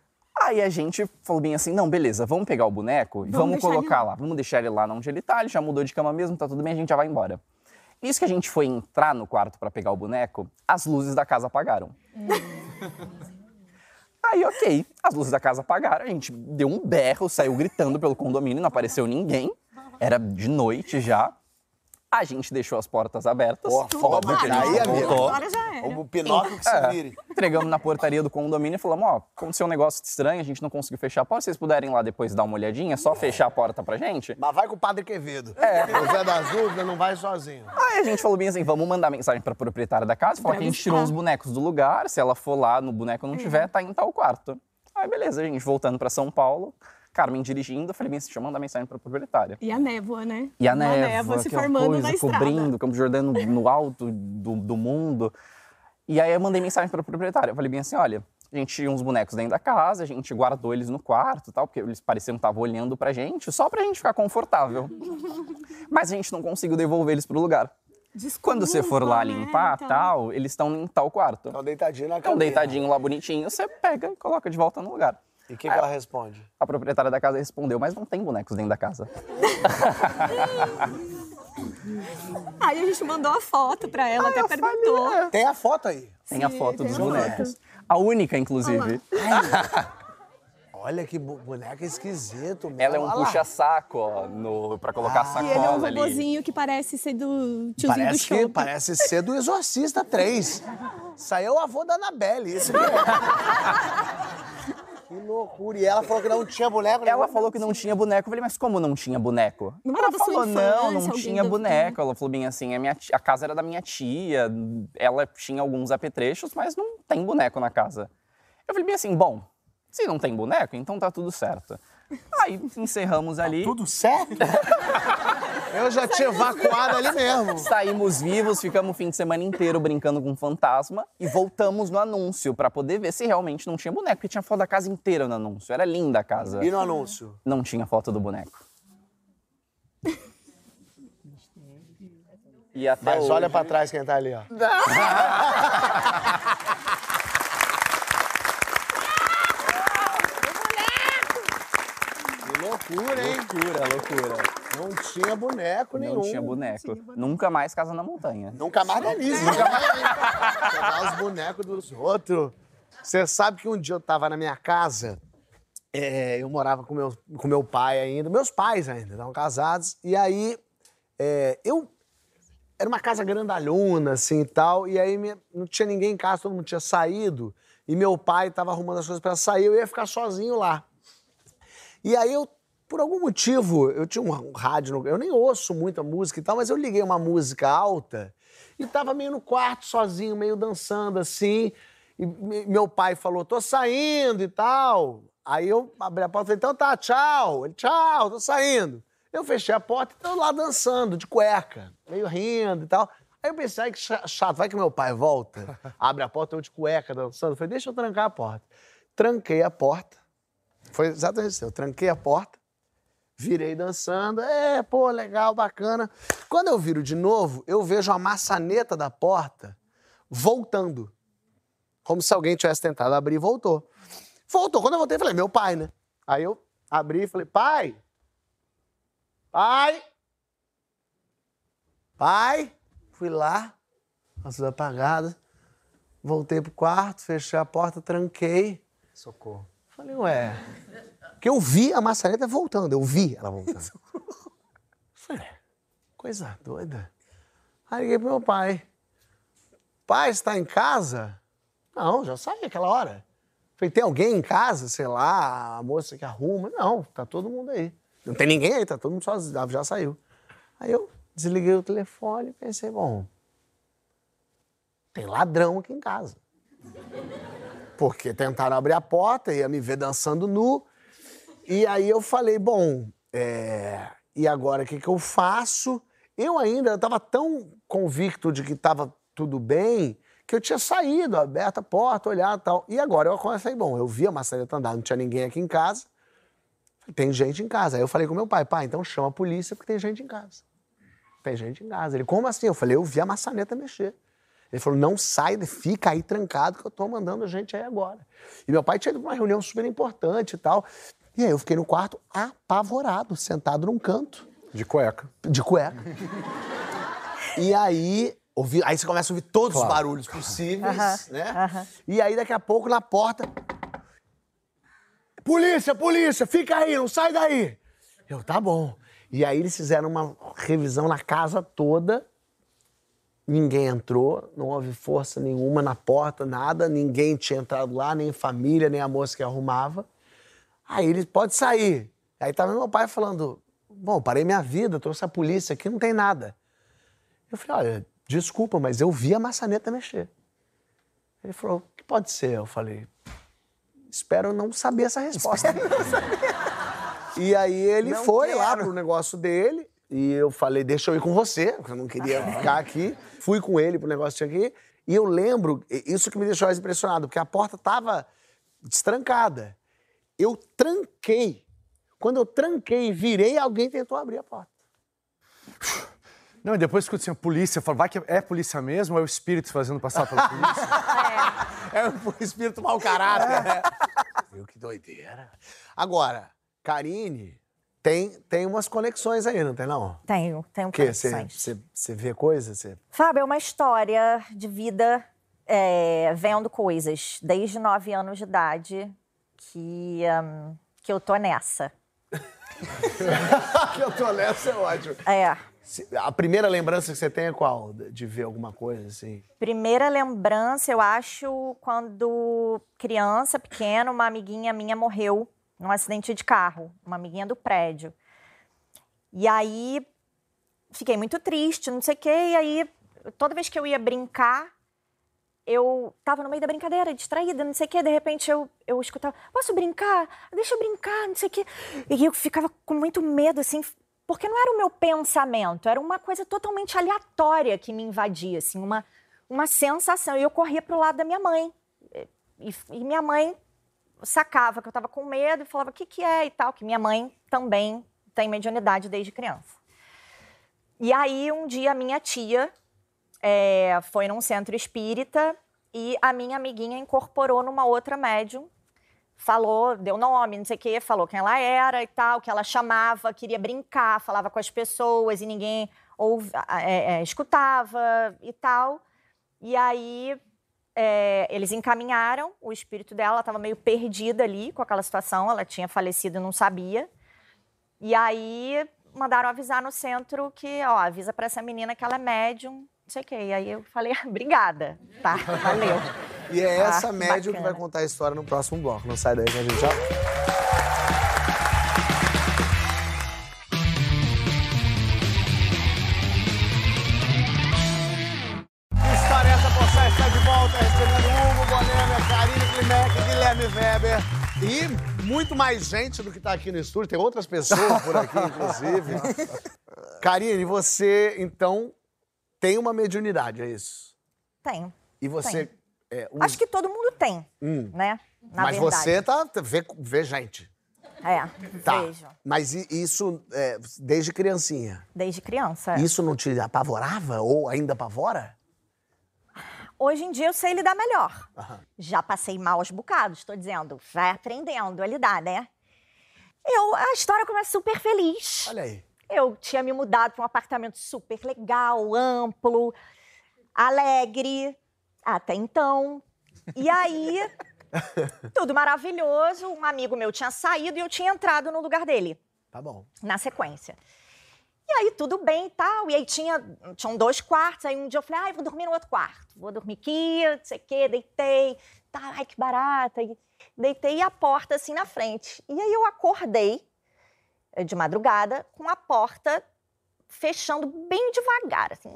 Aí a gente falou bem assim, não, beleza, vamos pegar o boneco e vamos, ele colocar lá. Vamos deixar ele lá onde ele tá, ele já mudou de cama mesmo, tá tudo bem, a gente já vai embora. Isso que a gente foi entrar no quarto pra pegar o boneco, as luzes da casa apagaram. Aí, ok, as luzes da casa apagaram, a gente deu um berro, saiu gritando pelo condomínio, não apareceu ninguém. Era de noite já. A gente deixou as portas abertas. Ó, óbvio que a aí, amigo. voltou. Agora já era. O Pinóquio que se É, vire. entregamos na portaria do condomínio e falamos, ó, aconteceu um negócio estranho, a gente não conseguiu fechar a porta, se vocês puderem lá depois dar uma olhadinha, só fechar a porta pra gente. Mas vai com o Padre Quevedo. É. O Zé das Dúvidas não vai sozinho. Aí a gente falou bem assim, vamos mandar mensagem pra proprietária da casa, falar que a gente tirou os bonecos do lugar, se ela for lá no boneco não tiver, tá em tal quarto. Aí beleza, a gente voltando pra São Paulo, Carmen dirigindo, eu falei bem assim, deixa eu mandar mensagem pra proprietária. E a névoa, né? E a Uma névoa, se que é uma formando coisa, na estrada. cobrindo, Campo Jordano no alto do, do mundo. E aí eu mandei mensagem para a proprietária. Eu falei bem assim, olha, a gente tinha uns bonecos dentro da casa, a gente guardou eles no quarto e tal, porque eles pareciam que estavam olhando pra gente, só pra gente ficar confortável. Mas a gente não conseguiu devolver eles pro lugar. Quando você for lá Desculpa, né, limpar, então. tal, eles estão em tal quarto. Estão deitadinho na Estão cama. deitadinho lá bonitinho, você pega e coloca de volta no lugar. E o que, que ela responde? A proprietária da casa respondeu, mas não tem bonecos dentro da casa. Aí a gente mandou a foto pra ela, até eu perguntou. é. Tem a foto aí. Tem a Sim, foto tem dos a foto. bonecos. A única, inclusive. Olha que bo- boneca esquisito, mesmo. Ela é um puxa-saco, ó, no, pra colocar E ele é um sacola ali. robozinho que parece ser do tiozinho do Parece, que, show. parece ser do Exorcista 3. Isso aí é o avô da Anabelle, isso é. Que loucura. E ela falou que não tinha boneco. Ela né? falou que não tinha boneco. Eu falei, mas como não tinha boneco? Não era ela falou, não, não tinha boneco. Ela falou bem assim, a, minha tia- a casa era da minha tia, ela tinha alguns apetrechos, mas não tem boneco na casa. Eu falei bem assim, bom, se não tem boneco, então tá tudo certo. Aí encerramos ali. Tudo certo? Eu já tinha evacuado ali mesmo. Saímos vivos, ficamos o fim de semana inteiro brincando com fantasma e voltamos no anúncio pra poder ver se realmente não tinha boneco, porque tinha foto da casa inteira no anúncio. Era linda a casa. E no anúncio? Não tinha foto do boneco. E até Mas hoje... olha pra trás quem tá ali, ó. Que loucura, hein? Loucura, loucura. Não tinha boneco nenhum. Não tinha boneco. Nunca mais Casa na Montanha. Nunca mais Denise, nunca mais Pegar os bonecos dos outros. Você sabe que um dia eu tava na minha casa, é, eu morava com meu, com meu pai ainda, meus pais ainda, estavam casados, e aí é, eu. Era uma casa grandalhona, assim e tal, e aí minha- não tinha ninguém em casa, todo mundo tinha saído, e meu pai tava arrumando as coisas pra sair, eu ia ficar sozinho lá. E aí eu, por algum motivo, eu tinha um rádio, no- eu nem ouço muita música e tal, mas eu liguei uma música alta e tava meio no quarto sozinho, meio dançando assim. E me- meu pai falou, tô saindo e tal. Aí eu abri a porta e falei, então tá, tchau. Ele, tchau, tô saindo. Eu fechei a porta e tô lá dançando, de cueca, meio rindo e tal. Aí eu pensei, ai que cha- chato, vai que meu pai volta, abre a porta, eu de cueca dançando. Eu falei, deixa eu trancar a porta. Tranquei a porta. Foi exatamente isso. Eu tranquei a porta, virei dançando. É, pô, legal, bacana. Quando eu viro de novo, eu vejo a maçaneta da porta voltando. Como se alguém tivesse tentado abrir e voltou. Voltou. Quando eu voltei, eu falei, meu pai, né? Aí eu abri e falei, pai! Pai! Pai! Fui lá, as luzes apagadas, voltei pro quarto, fechei a porta, tranquei. Socorro. Falei, ué. Porque eu vi a maçaneta voltando, eu vi ela voltando. Falei, coisa doida. Aí liguei pro meu pai. Pai, está em casa? Não, já saí aquela hora. Falei, tem alguém em casa, sei lá, a moça que arruma? Não, tá todo mundo aí. Não tem ninguém aí, tá todo mundo sozinho, já saiu. Aí eu desliguei o telefone e pensei, bom, tem ladrão aqui em casa. Porque tentaram abrir a porta, ia me ver dançando nu. E aí eu falei, bom, é, e agora o que, que eu faço? Eu ainda estava tão convicto de que estava tudo bem que eu tinha saído, aberto a porta, olhado e tal. E agora eu comecei, bom, eu vi a maçaneta andar, não tinha ninguém aqui em casa. Tem gente em casa. Aí eu falei com meu pai, pai, então chama a polícia porque tem gente em casa. Tem gente em casa. Ele, como assim? Eu falei, eu vi a maçaneta mexer. Ele falou, não sai, fica aí trancado que eu tô mandando a gente aí agora. E meu pai tinha ido pra uma reunião super importante e tal. E aí eu fiquei no quarto apavorado, sentado num canto, De cueca. de cueca. e aí, ouvi, aí você começa a ouvir todos Claro. os barulhos possíveis, né? E aí daqui a pouco na porta. Polícia, polícia, fica aí, não sai daí. Eu, tá bom. E aí eles fizeram uma revisão na casa toda. Ninguém entrou, não houve força nenhuma na porta, nada, ninguém tinha entrado lá, nem família, nem a moça que arrumava. Aí ele pode sair. Aí tava meu pai falando: Bom, parei minha vida, trouxe a polícia aqui, não tem nada. Eu falei: Olha, desculpa, mas eu vi a maçaneta mexer. Ele falou: O que pode ser? Eu falei: Espero não saber essa resposta. e aí ele Não foi lá quero. pro negócio dele. E eu falei, deixa eu ir com você, porque eu não queria ficar aqui. Fui com ele pro negócio aqui. E eu lembro, isso que me deixou mais impressionado, porque a porta tava destrancada. Eu tranquei. Quando eu tranquei e virei, alguém tentou abrir a porta. Não, e depois que assim, a polícia fala, vai que é polícia mesmo ou é o espírito fazendo passar pela polícia? É um espírito mau caráter, né? Viu que doideira. Agora, Karine tem, tem umas conexões aí, não tem não? Tenho, tenho O quê? Você conexões. você vê coisa? Você... Fábio, é uma história de vida é, vendo coisas desde nove anos de idade que, hum, que eu tô nessa. que eu tô nessa é ótimo. É. A primeira lembrança que você tem é qual? De de ver alguma coisa assim? Primeira lembrança, eu acho, quando criança, pequena, uma amiguinha minha morreu num acidente de carro, uma amiguinha do prédio. E aí fiquei muito triste, não sei o quê, e aí toda vez que eu ia brincar, eu tava no meio da brincadeira, distraída, não sei o quê, de repente eu, eu escutava, posso brincar? Deixa eu brincar, não sei o quê. E eu ficava com muito medo, assim, porque não era o meu pensamento, era uma coisa totalmente aleatória que me invadia, assim, uma, uma sensação. E eu corria pro lado da minha mãe. E, e minha mãe sacava que eu tava com medo e falava o que que é e tal, que minha mãe também tem mediunidade desde criança. E aí, um dia, minha tia é, foi num centro espírita e a minha amiguinha incorporou numa outra médium. Falou, deu nome, não sei o quê, falou quem ela era e tal, que ela chamava, queria brincar, falava com as pessoas e ninguém ouv- é, é, escutava e tal. E aí é, eles encaminharam o espírito dela, ela estava meio perdida ali com aquela situação, ela tinha falecido e não sabia. E aí mandaram avisar no centro que, ó, avisa para essa menina que ela é médium, sei o quê. E aí eu falei, "Ah, obrigada, tá, valeu. E é Ah, essa que médium que vai contar a história no próximo bloco. Não sai daí que a gente já. História essa Poçá está de volta, recebendo Hugo, Bonema, Karine Klimek, Guilherme Weber e muito mais gente do que está aqui no estúdio. Tem outras pessoas por aqui, inclusive. Karine, você, então, tem uma mediunidade, é isso? Tenho. E você... É, Acho que todo mundo tem, Hum. né? Na Mas verdade. você tá, vê, vê gente. É, Tá. vejo. Mas isso é, desde criancinha. Desde criança. Isso não te apavorava ou ainda apavora? Hoje em dia eu sei lidar melhor. Já passei maus bocados, tô dizendo. Vai aprendendo a lidar, né? Eu, a história começa super feliz. Olha aí. Eu tinha me mudado para um apartamento super legal, amplo, alegre, até então. E aí, tudo maravilhoso. Um amigo meu tinha saído e eu tinha entrado no lugar dele, Tá bom. na sequência. E aí, tudo bem e tal. E aí, tinha, tinham dois quartos. Aí, um dia eu falei, ai, vou dormir no outro quarto. Vou dormir aqui, não sei o quê. Deitei. Tá, ai, que barata. E deitei e a porta assim na frente. E aí, eu acordei de madrugada com a porta fechando bem devagar, assim,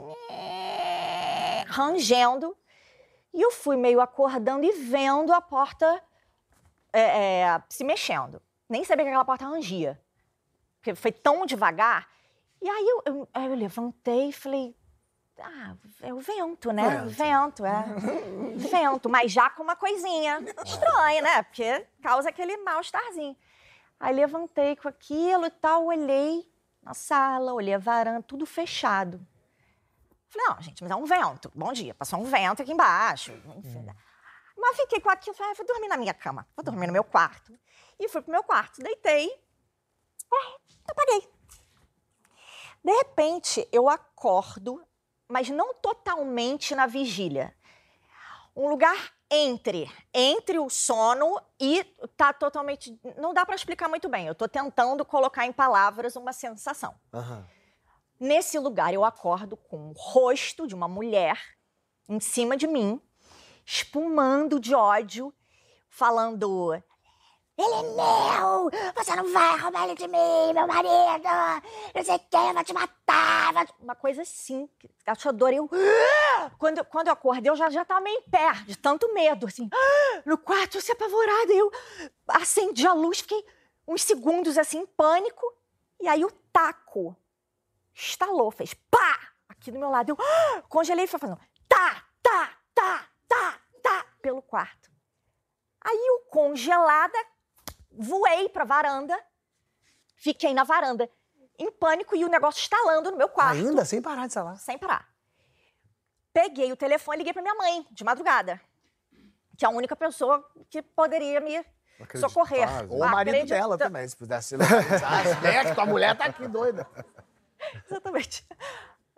rangendo. E eu fui meio acordando e vendo a porta é, é, se mexendo. Nem sabia que aquela porta rangia, porque foi tão devagar. E aí eu, eu, aí eu levantei e falei, ah, é o vento, né? Vento, é. vento, mas já com uma coisinha estranha, né? Porque causa aquele mal-estarzinho. Aí levantei com aquilo e tal, olhei na sala, olhei a varanda, tudo fechado. Falei, não, gente, mas é um vento. Bom dia, passou um vento aqui embaixo. Enfim. Mas fiquei com aquilo, falei, ah, vou dormir na minha cama, vou dormir no meu quarto. E fui pro meu quarto, deitei, é, apaguei. De repente, eu acordo, mas não totalmente na vigília. Um lugar entre, entre o sono e tá totalmente, não dá para explicar muito bem. Eu tô tentando colocar em palavras uma sensação. Aham. Nesse lugar, eu acordo com o rosto de uma mulher em cima de mim, espumando de ódio, falando: Ele é meu! Você não vai roubar ele de mim, meu marido! Não sei o que, eu vou te matar! vou te-" Uma coisa assim, assustadora. Eu, "Ah!" quando, quando eu acordei, eu já, já tava meio em pé, de tanto medo, assim. "Ah!" No quarto, eu se apavorada. Eu acendi a luz, fiquei uns segundos assim, em pânico. E aí o taco estalou, fez pá! Aqui do meu lado. Eu "Ah!" congelei e foi fazendo tá, tá, tá, tá, tá, pelo quarto. Aí eu, congelada, voei pra varanda, fiquei na varanda, em pânico e o negócio estalando no meu quarto. Ainda sem parar de falar. Sem parar. Peguei o telefone e liguei pra minha mãe, de madrugada. Que é a única pessoa que poderia me socorrer. Ou o marido Acredita- dela também, se pudesse localizar. né? Que tua mulher tá aqui doida. Exatamente.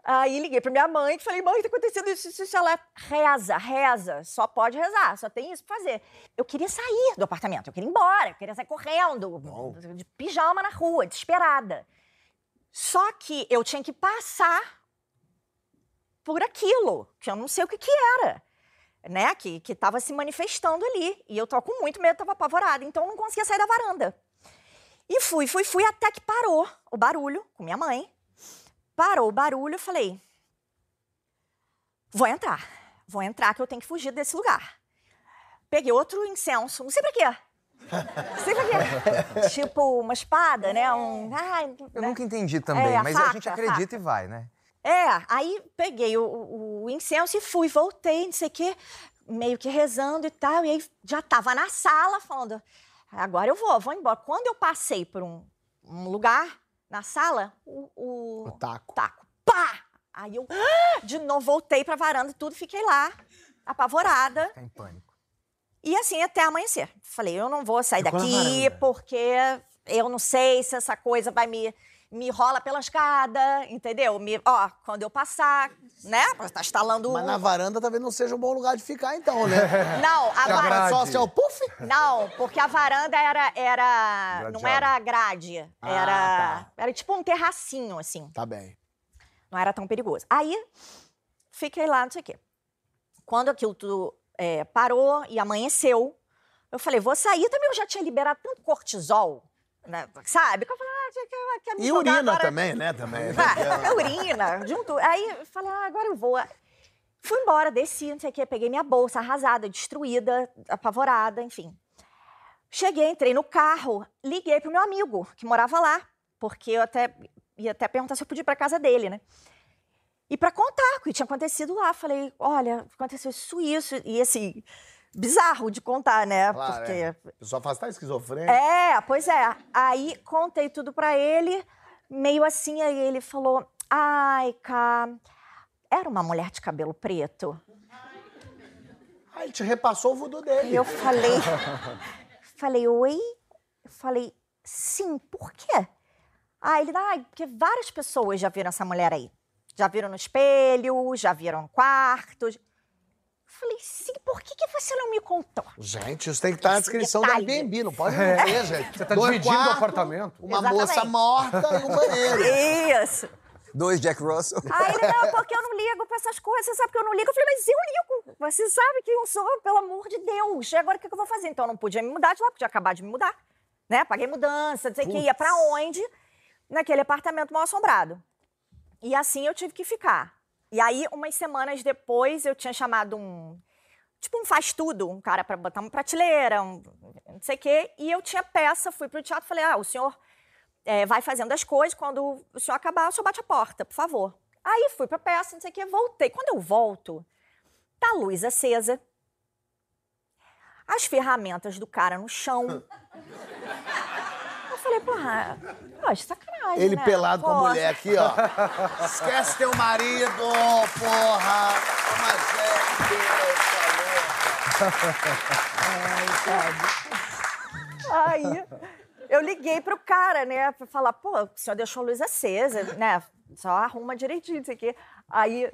Aí liguei pra minha mãe e falei, mãe, tá acontecendo isso, isso, isso. Ela reza, reza, só pode rezar, só tem isso pra fazer. Eu queria sair do apartamento, eu queria ir embora, eu queria sair correndo, de pijama na rua, desesperada. Só que eu tinha que passar por aquilo, que eu não sei o que que era, né? Que, que tava se manifestando ali. E eu tava com muito medo, tava apavorada, então eu não conseguia sair da varanda. E fui, fui, fui até que parou o barulho com minha mãe. Parou o barulho, eu falei: vou entrar, vou entrar que eu tenho que fugir desse lugar. Peguei outro incenso, não sei pra quê. Não sei pra quê. tipo uma espada, né? Um. ai, Eu né? nunca entendi também, É, a mas a faca, gente a acredita e vai, né? É, aí peguei o, o- o incenso e fui, voltei, não sei o quê, meio que rezando e tal, e aí já tava na sala falando, agora eu vou, vou embora. Quando eu passei por um, um lugar na sala, o, o, O taco. taco, pá! Aí eu, de novo, voltei pra varanda e tudo, fiquei lá, apavorada. Ficar em pânico. E assim até amanhecer. Falei, eu não vou sair Ficou daqui porque eu não sei se essa coisa vai me me rola pela escada, entendeu? Me, ó, quando eu passar, né? Tá instalando Mas na varanda talvez não seja um bom lugar de ficar, então, né? Não, a varanda. Só grade. se é o puff. Não, porque a varanda era era não era grade, Ah, era tá. era tipo um terracinho assim. Tá bem. Não era tão perigoso. Aí, fiquei lá, não sei o quê. Quando aquilo tudo é, parou e amanheceu, eu falei, vou sair. Também eu já tinha liberado tanto cortisol, sabe? Que eu ah, quer, quer me E urina agora... também, né? Também. Ah, urina, junto. Aí eu falei, ah, agora eu vou. Fui embora, desci, não sei o quê, peguei minha bolsa arrasada, destruída, apavorada, enfim. Cheguei, entrei no carro, liguei pro meu amigo, que morava lá, porque eu até ia até perguntar se eu podia ir pra casa dele, né? E pra contar o que tinha acontecido lá. Falei, olha, aconteceu isso, isso. E assim, bizarro de contar, né? Claro, Porque é. Fala, você tá esquizofrênico? é, pois é. Aí contei tudo pra ele, meio assim, aí ele falou: Ai, cá, era uma mulher de cabelo preto. Aí ele te repassou o voodoo dele. E eu falei, falei, oi? Eu falei, sim, por quê? Ah, ele, ai, porque várias pessoas já viram essa mulher aí. Já viram no espelho, já viram no quarto. Eu falei, sim, por que, que você não me contou? Gente, isso tem que estar na descrição do detalhe. Airbnb, não pode morrer, gente. Você tá Dois dividindo o quartos, apartamento? Uma Exatamente. moça morta e um banheiro. Isso. Dois Jack Russell. Aí ele, não, porque eu não ligo pra essas coisas, você sabe que eu não ligo. Eu falei, mas eu ligo. Você sabe que eu sou, pelo amor de Deus. E agora o que que eu vou fazer? Então eu não podia me mudar de lá, podia acabar de me mudar. Né? Paguei mudança, não sei o que, ia pra onde? Naquele apartamento mal assombrado. E assim eu tive que ficar. E aí, umas semanas depois, eu tinha chamado um. Tipo um faz-tudo, um cara pra botar uma prateleira, um não sei o quê. E eu tinha peça, fui pro teatro falei: ah, o senhor é, vai fazendo as coisas, quando o senhor acabar, o senhor bate a porta, por favor. Aí fui pra peça, não sei o quê, voltei. Quando eu volto, tá a luz acesa, as ferramentas do cara no chão. Eu falei, porra, pô, de sacanagem, Ele né? pelado com a mulher aqui, ó. Esquece teu marido, porra. Toma Aí eu liguei pro cara, né, pra falar, pô, o senhor deixou a luz acesa, né? Só arruma direitinho isso aqui. Aí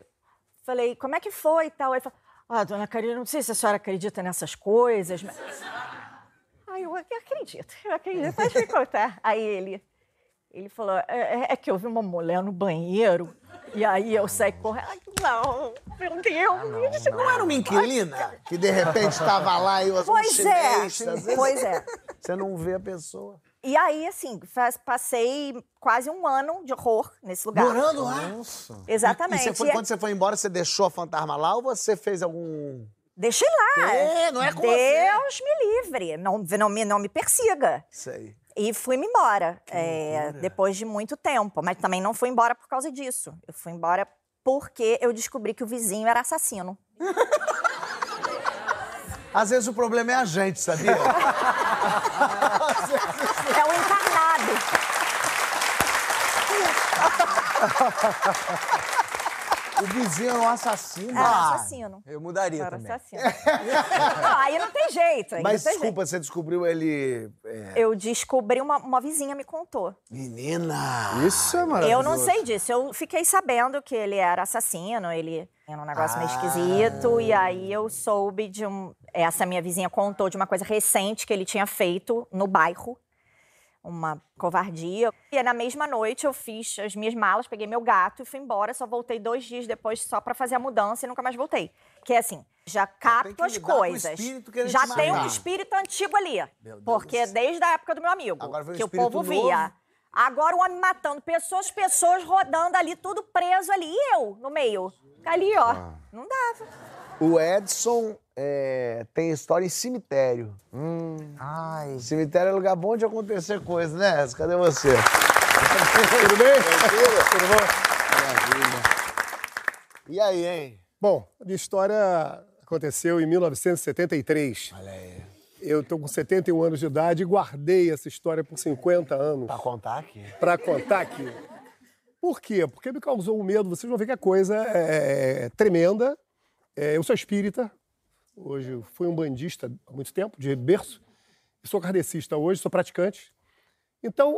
falei, como é que foi e tal? Aí ele falou, ah, dona Karina, não sei se a senhora acredita nessas coisas. Mas... Eu acredito, eu acredito, pode me contar. Aí ele, ele falou, é, é- é que eu vi uma mulher no banheiro e aí eu saí correndo. Ai, Não, meu Deus, isso Não era uma inquilina que de repente tava lá e eu um Pois é, chinês, às vezes pois é. Você não vê a pessoa. E aí, assim, faz- passei quase um ano de horror nesse lugar. Morando lá? Exatamente. E você foi, E- quando você foi embora, você deixou a fantasma lá ou você fez algum. Deixei lá. É, não é com Deus me livre. Não, não, me, não me persiga. Sei. E fui-me embora. é, depois de muito tempo. Mas também não fui embora por causa disso. Eu fui embora porque eu descobri que o vizinho era assassino. Às vezes o problema é a gente, sabia? É o encarnado. o vizinho era um assassino. Era Ah, assassino. Eu mudaria Era também. assassino. não, aí não tem jeito. Aí Mas não tem desculpa, você descobriu ele. é, jeito. Eu descobri, uma, uma vizinha me contou. Menina! Isso é maravilhoso. Eu não sei disso. Eu fiquei sabendo que ele era assassino, ele era um negócio meio esquisito. E aí eu soube de um. Essa minha vizinha contou de uma coisa recente que ele tinha feito no bairro. Uma covardia. E na mesma noite eu fiz as minhas malas, peguei meu gato e fui embora. Só voltei dois dias depois só pra fazer a mudança e nunca mais voltei. Que é assim, já capto as coisas. Já te tem um espírito antigo ali. Meu Deus Porque desde a época do meu amigo. Agora um que o povo novo. via. Agora o homem matando pessoas, pessoas rodando ali, tudo preso ali. E eu, no meio. Ali, ó. Ah. Não dava. O Edson é, tem história em cemitério. Ai, Cemitério é lugar bom de acontecer coisas, né? Cadê você? Tudo bem? Tudo bom? Maravilha. E aí, hein? Bom, a minha história aconteceu em 1973. Olha aí. Eu estou com 71 anos de idade e guardei essa história por 50 anos Pra contar aqui. para contar aqui. Por quê? Porque me causou um medo. Vocês vão ver que a coisa é tremenda. É, eu sou espírita. Hoje fui um bandista há muito tempo, de berço. Sou kardecista hoje, sou praticante. Então,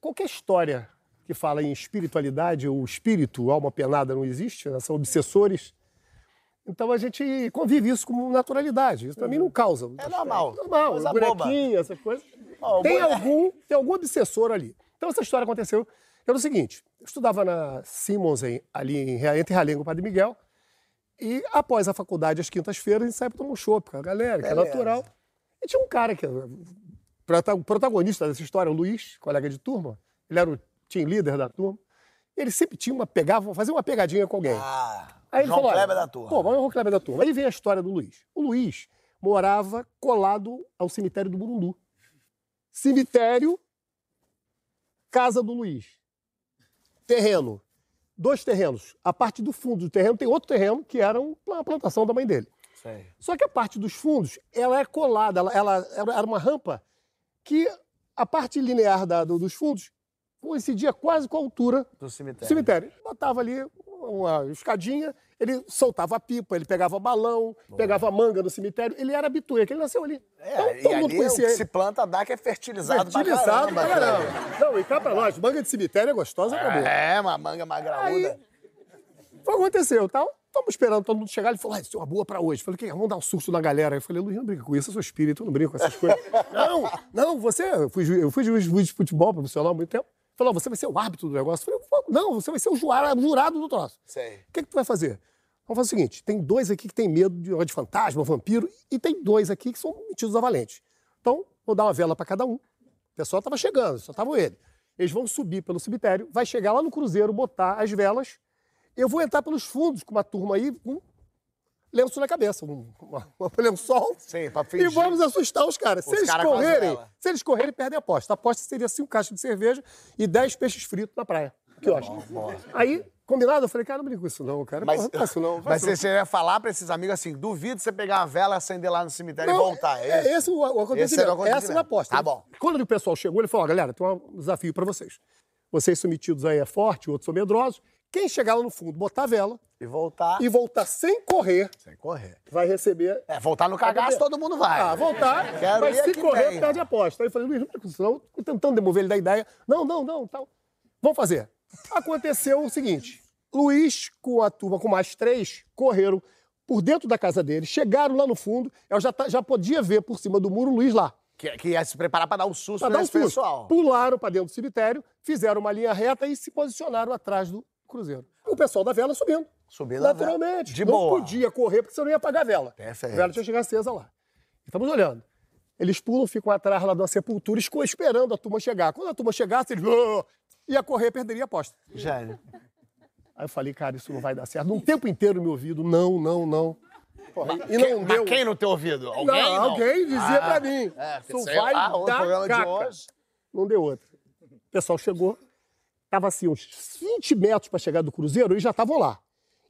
qualquer história que fala em espiritualidade, ou espírito, alma penada, não existe, né? são obsessores. Então a gente convive isso com naturalidade. Isso para mim não causa. É normal. Normal, Coisa bonequinho, essas coisas. Tem, algum, tem algum obsessor ali. Então essa história aconteceu. Era o seguinte: eu estudava na Simmons, em- ali em, entre Realengo e Padre Miguel. E após a faculdade, às quintas-feiras, a gente saía para tomar um chopp com a galera, que é natural. E tinha um cara que. O protagonista dessa história, o Luiz, colega de turma, ele era o team leader da turma. Ele sempre tinha uma. pegava, fazia uma pegadinha com alguém. Ah, Aí ele João falou, Kleber da turma. Pô, vamos ao Kleber da turma. Aí vem a história do Luiz. O Luiz morava colado ao cemitério do Burundu. Cemitério, casa do Luiz. Terreno. Dois terrenos. A parte do fundo do terreno tem outro terreno que era um- uma plantação da mãe dele. Sei. Só que a parte dos fundos, ela é colada, ela, ela era uma rampa que a parte linear da- do- dos fundos coincidia quase com a altura Do cemitério. do cemitério. Botava ali uma escadinha, ele soltava a pipa, ele pegava balão, pegava manga no cemitério. Ele era habitué, que ele nasceu ali. Então, É, e ali o que se planta dá que é fertilizado, Fertilizado pra pra caramba. caramba. Não, e cá pra nós, manga de cemitério é gostosa, acabou. É, uma manga mais graúda. Aí, foi o que aconteceu, tal. Estamos esperando todo mundo chegar. Ele falou, ah, isso é uma boa pra hoje. Eu falei, que vamos dar um susto na galera. Eu falei, Luiz, não brinca com isso, eu sou espírito, eu não brinco com essas coisas. não, não, você... Eu fui, ju- eu fui juiz de futebol profissional há muito tempo. Falou, você vai ser o árbitro do negócio. Eu falei, não, você vai ser o jurado, do troço. Sei. O que, que tu vai fazer? Vamos fazer o seguinte: tem dois aqui que tem medo de, de fantasma, vampiro, e tem dois aqui que são metidos a valente. Então, vou dar uma vela para cada um. O pessoal estava chegando, só estavam ele. Eles vão subir pelo cemitério, vai chegar lá no cruzeiro, botar as velas. Eu vou entrar pelos fundos com uma turma aí, com lenço na cabeça, um uma, uma lençol. Sim, pra E fingir. vamos assustar os caras. Se Os eles caras com as correrem, se eles correrem, perdem a aposta. A aposta seria cinco caixas de cerveja e 10 peixes fritos na praia. Que eu acho. Aí, combinado, eu falei, cara, não brinca com isso não, cara. Mas, Porra, não faço não. mas você ia falar pra esses amigos assim: duvido você pegar uma vela, acender lá no cemitério Não, e voltar. É, É, isso? esse o, o acontecimento. Esse era o acontecimento. Essa é a aposta. Tá bom. Quando o pessoal chegou, ele falou: ó, galera, tem um desafio pra vocês. Vocês são metidos aí é forte, outros são medrosos. Quem chegar lá no fundo, botar a vela E voltar e voltar sem correr, sem correr. vai receber. É, voltar no cagaço todo mundo vai. Ah, voltar, Quero mas se correr, tem. perde a aposta. Aí eu falei, Luiz, não. Tô tentando demover ele da ideia. Não, não, não, tal. Vamos fazer. Aconteceu o seguinte: Luiz, com a turma, com mais três, correram por dentro da casa dele, chegaram lá no fundo. Eu já, tá- já podia ver por cima do muro o Luiz lá. Que, que ia se preparar pra dar um susto Pra dar um susto. pessoal. Pularam para dentro do cemitério, fizeram uma linha reta e se posicionaram atrás do cruzeiro. O pessoal da vela subindo. Subindo. Naturalmente. De não boa. podia correr porque você não ia apagar a vela. Perfeito. A vela tinha que chegar acesa lá. Estamos olhando. Eles pulam, ficam atrás lá de uma sepultura, esperando a turma chegar. Quando a turma chegasse, eles "Ah!" ia correr, perderia a aposta. Gênio. Aí eu falei, cara, isso não vai dar certo. Um tempo inteiro no meu ouvido, não, não, não. Porra, e não Quem- deu. Quem no teu ouvido? Alguém? Não, não? alguém dizia Ah, pra mim. É, isso é- vai ah, o dar programa de caca. hoje. Não deu outra. O pessoal chegou, tava assim, uns 20 metros para chegar do cruzeiro, eles já estavam lá.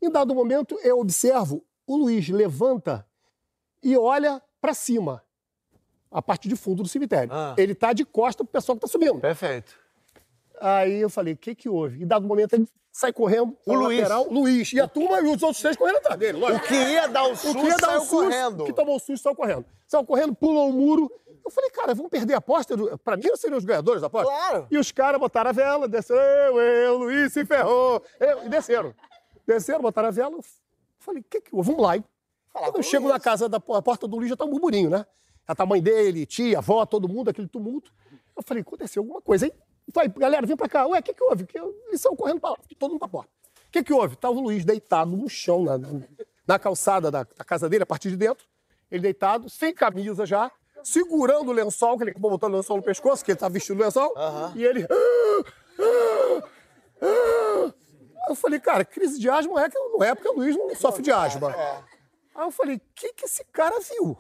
Em dado momento, eu observo, o Luiz levanta e olha para cima, a parte de fundo do cemitério. Ah. Ele tá de costa pro pessoal que tá subindo. Perfeito. Aí eu falei, o que que houve? Em dado momento, ele sai correndo, O Luiz. lateral, Luiz. E a turma e os outros três correndo atrás dele, O lógico. que ia dar o O susto que ia dar um susto, correndo. que tomou o susto, saiu correndo. Saiu correndo, pulou o muro. Eu falei, cara, vamos perder a aposta? do- Pra mim, não seriam os ganhadores da aposta? Claro. E os caras botaram a vela, desceram, eu, eu, Luiz se ferrou. Eu, e desceram. Desceram, botaram a vela. Eu falei, que que houve? Vamos lá. hein? Quando eu chego na casa da porta do Luiz, já tá um burburinho, né? Já tá a mãe dele, tia, avó, todo mundo, aquele tumulto. Eu falei, aconteceu alguma coisa, hein? Vai, galera, vem pra cá. Ué, o que que houve? Que eu- eles saiu correndo pra lá, todo mundo pra porta. O que que houve? Tava o Luiz deitado no chão, na, na- na calçada da, da casa dele, a partir de dentro. Ele deitado, sem camisa já, segurando o lençol, que ele acabou botando o lençol no pescoço, que ele tava vestindo o lençol. E ele... Aí eu falei, cara, crise de asma é que não é porque o Luiz não sofre de asma. Aí eu falei, o que, que esse cara viu?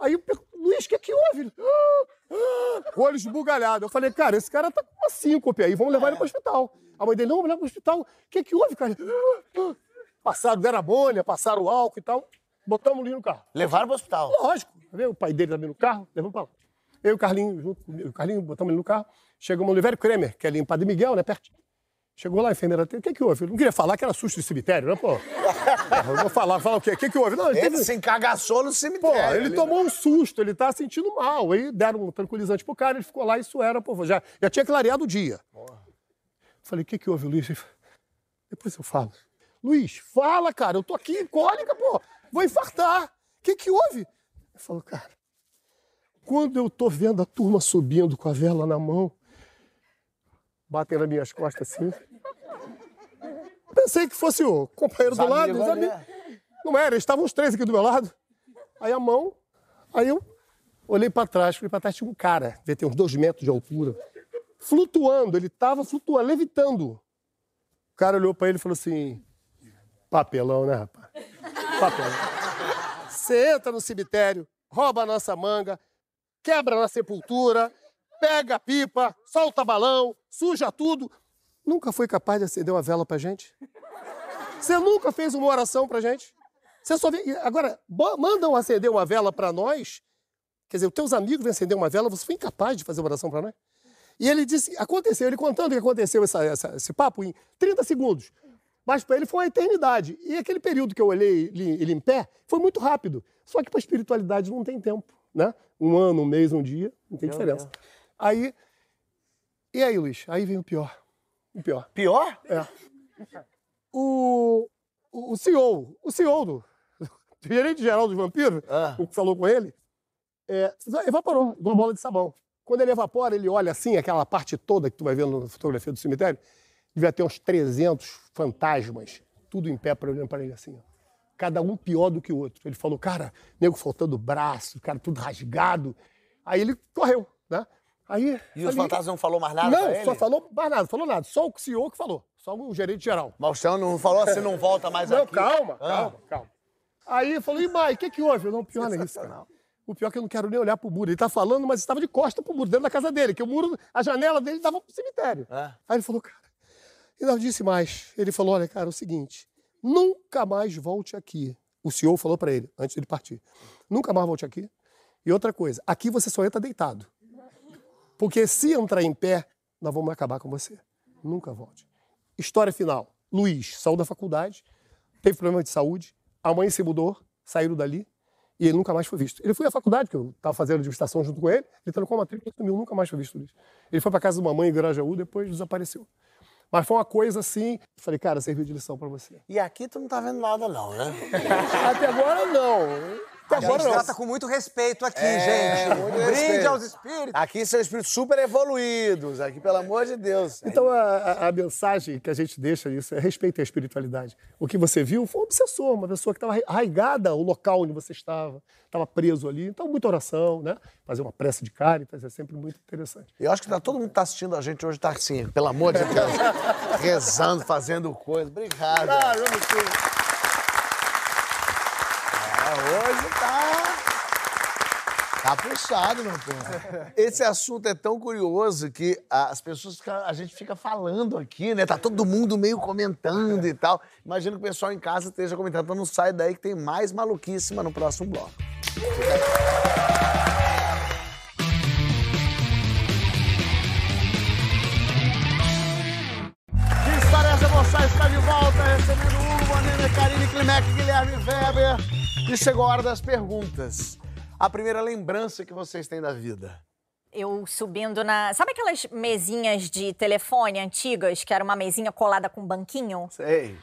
Aí eu pergunto, Luiz, o que, que houve? Ele, "Ah, ah", o olho esbugalhado. Eu falei, cara, esse cara tá com uma síncope aí, vamos levar ele pro hospital. A mãe dele, não, vamos levar pro hospital. O que, que houve, cara? "Ah, ah". Passaram, deram amônia, passaram o álcool e tal. Botamos o Luiz no carro. Levaram pro hospital. Lógico. Tá? O pai dele também no carro, levamos pra lá. Eu e o Carlinho, junto o Carlinho, botamos ele no carro. Chegamos no Oliveira Kremer, que é ali em Padre Miguel, né, pertinho. Chegou lá, a enfermeira, o que que houve? Eu não queria falar que era susto de cemitério, né, pô? Eu vou falar, falar o quê? O que que houve? Não, ele Ele teve... se encagaçou no Pô, cemitério. ele tomou um susto, ele tá sentindo mal. Aí deram um tranquilizante pro cara, ele ficou lá, isso era, pô, já, já tinha clareado o dia. Falei, o que que houve, Luiz? Depois eu falo. Luiz, fala, cara, eu tô aqui em cólica, pô, vou infartar. O que que houve? Ele falou, cara, quando eu tô vendo a turma subindo com a vela na mão, batem nas minhas costas assim. Pensei que fosse o companheiro do lado, amigos. Não era, estavam os três aqui do meu lado. Aí a mão, aí eu olhei para trás, falei para trás, tinha um cara, devia ter uns dois metros de altura, flutuando, ele estava flutuando, levitando. O cara olhou para ele e falou assim: papelão, né, rapaz? Papelão. Você entra no cemitério, rouba a nossa manga, quebra na sepultura, pega a pipa, solta balão, suja tudo. Nunca foi capaz de acender uma vela pra gente? Você nunca fez uma oração pra gente? Você só e Agora, mandam acender uma vela para nós. Quer dizer, os teus amigos vêm acender uma vela, você foi incapaz de fazer uma oração para nós? E ele disse, aconteceu, ele contando que aconteceu essa- essa- esse papo em 30 segundos. Mas para ele foi uma eternidade. E aquele período que eu olhei ele, em pé foi muito rápido. Só que para espiritualidade não tem tempo, né? Um ano, um mês, um dia, não tem diferença. Aí, e aí, Luiz? Aí vem o pior. O pior. Pior? É. O, o, o CEO, o CEO do o gerente geral dos vampiros, Ah. o que falou com ele, é, evaporou, igual uma bola de sabão. Quando ele evapora, ele olha assim, aquela parte toda que tu vai vendo na fotografia do cemitério, devia ter uns 300 fantasmas, tudo em pé, pra- olhando para ele assim, ó. cada um pior do que o outro. Ele falou, cara, nego faltando braço, cara tudo rasgado. Aí ele correu, né? Aí, E os fantasmas não falou mais nada Não, só falou mais nada, falou nada. Só o CEO que falou, só o gerente geral. Mas o senhor não falou assim, não volta mais Não, aqui? calma, Ah. calma, calma. Aí falou, e mais, o que que houve? Eu não, pior é isso, cara. O pior é que eu não quero nem olhar pro muro. Ele tá falando, mas estava de costa pro muro, dentro da casa dele, que o muro, a janela dele dava pro cemitério. Ah. Aí ele falou, cara, e não disse mais. Ele falou, olha, cara, é o seguinte, nunca mais volte aqui. O senhor falou pra ele, antes dele partir. Nunca mais volte aqui. E outra coisa, aqui você só entra deitado. Porque se entrar em pé, nós vamos acabar com você. Nunca volte. História final. Luiz saiu da faculdade, teve problema de saúde, a mãe se mudou, saíram dali e ele nunca mais foi visto. Ele foi à faculdade, que eu estava fazendo administração junto com ele, ele trancou a matrícula e sumiu, nunca mais foi visto. Luiz. Ele foi para casa de uma mãe em Grajaú, depois desapareceu. Mas foi uma coisa assim, falei, cara, serviu de lição para você. E aqui tu não tá vendo nada não, né? Até agora não. Até A gente agora não. trata com muito respeito aqui, É, gente. muito Um brinde respeito. aos espíritos. Aqui são espíritos super evoluídos, aqui, pelo amor de Deus. Então, a, a- mensagem que a gente deixa isso é respeitem a espiritualidade. O que você viu foi um obsessor, uma pessoa que estava arraigada ao local onde você estava, estava preso ali. Então, muita oração, né? Fazer uma prece de caritas é sempre muito interessante. Eu acho que tá, todo mundo que tá assistindo a gente hoje tá assim, pelo amor de Deus, rezando, fazendo coisa. Obrigado. Ah, eu não sei. É, hoje tá. Tá puxado, meu povo. Esse assunto é tão curioso que as pessoas ficam, a gente fica falando aqui, né? Tá todo mundo meio comentando e tal. Imagino que o pessoal em casa esteja comentando. Então não sai daí que tem mais maluquíssima no próximo bloco. Que E chegou a hora das perguntas. A primeira lembrança que vocês têm da vida. Eu subindo na. Sabe aquelas mesinhas de telefone antigas, que era uma mesinha colada com um banquinho? Sei.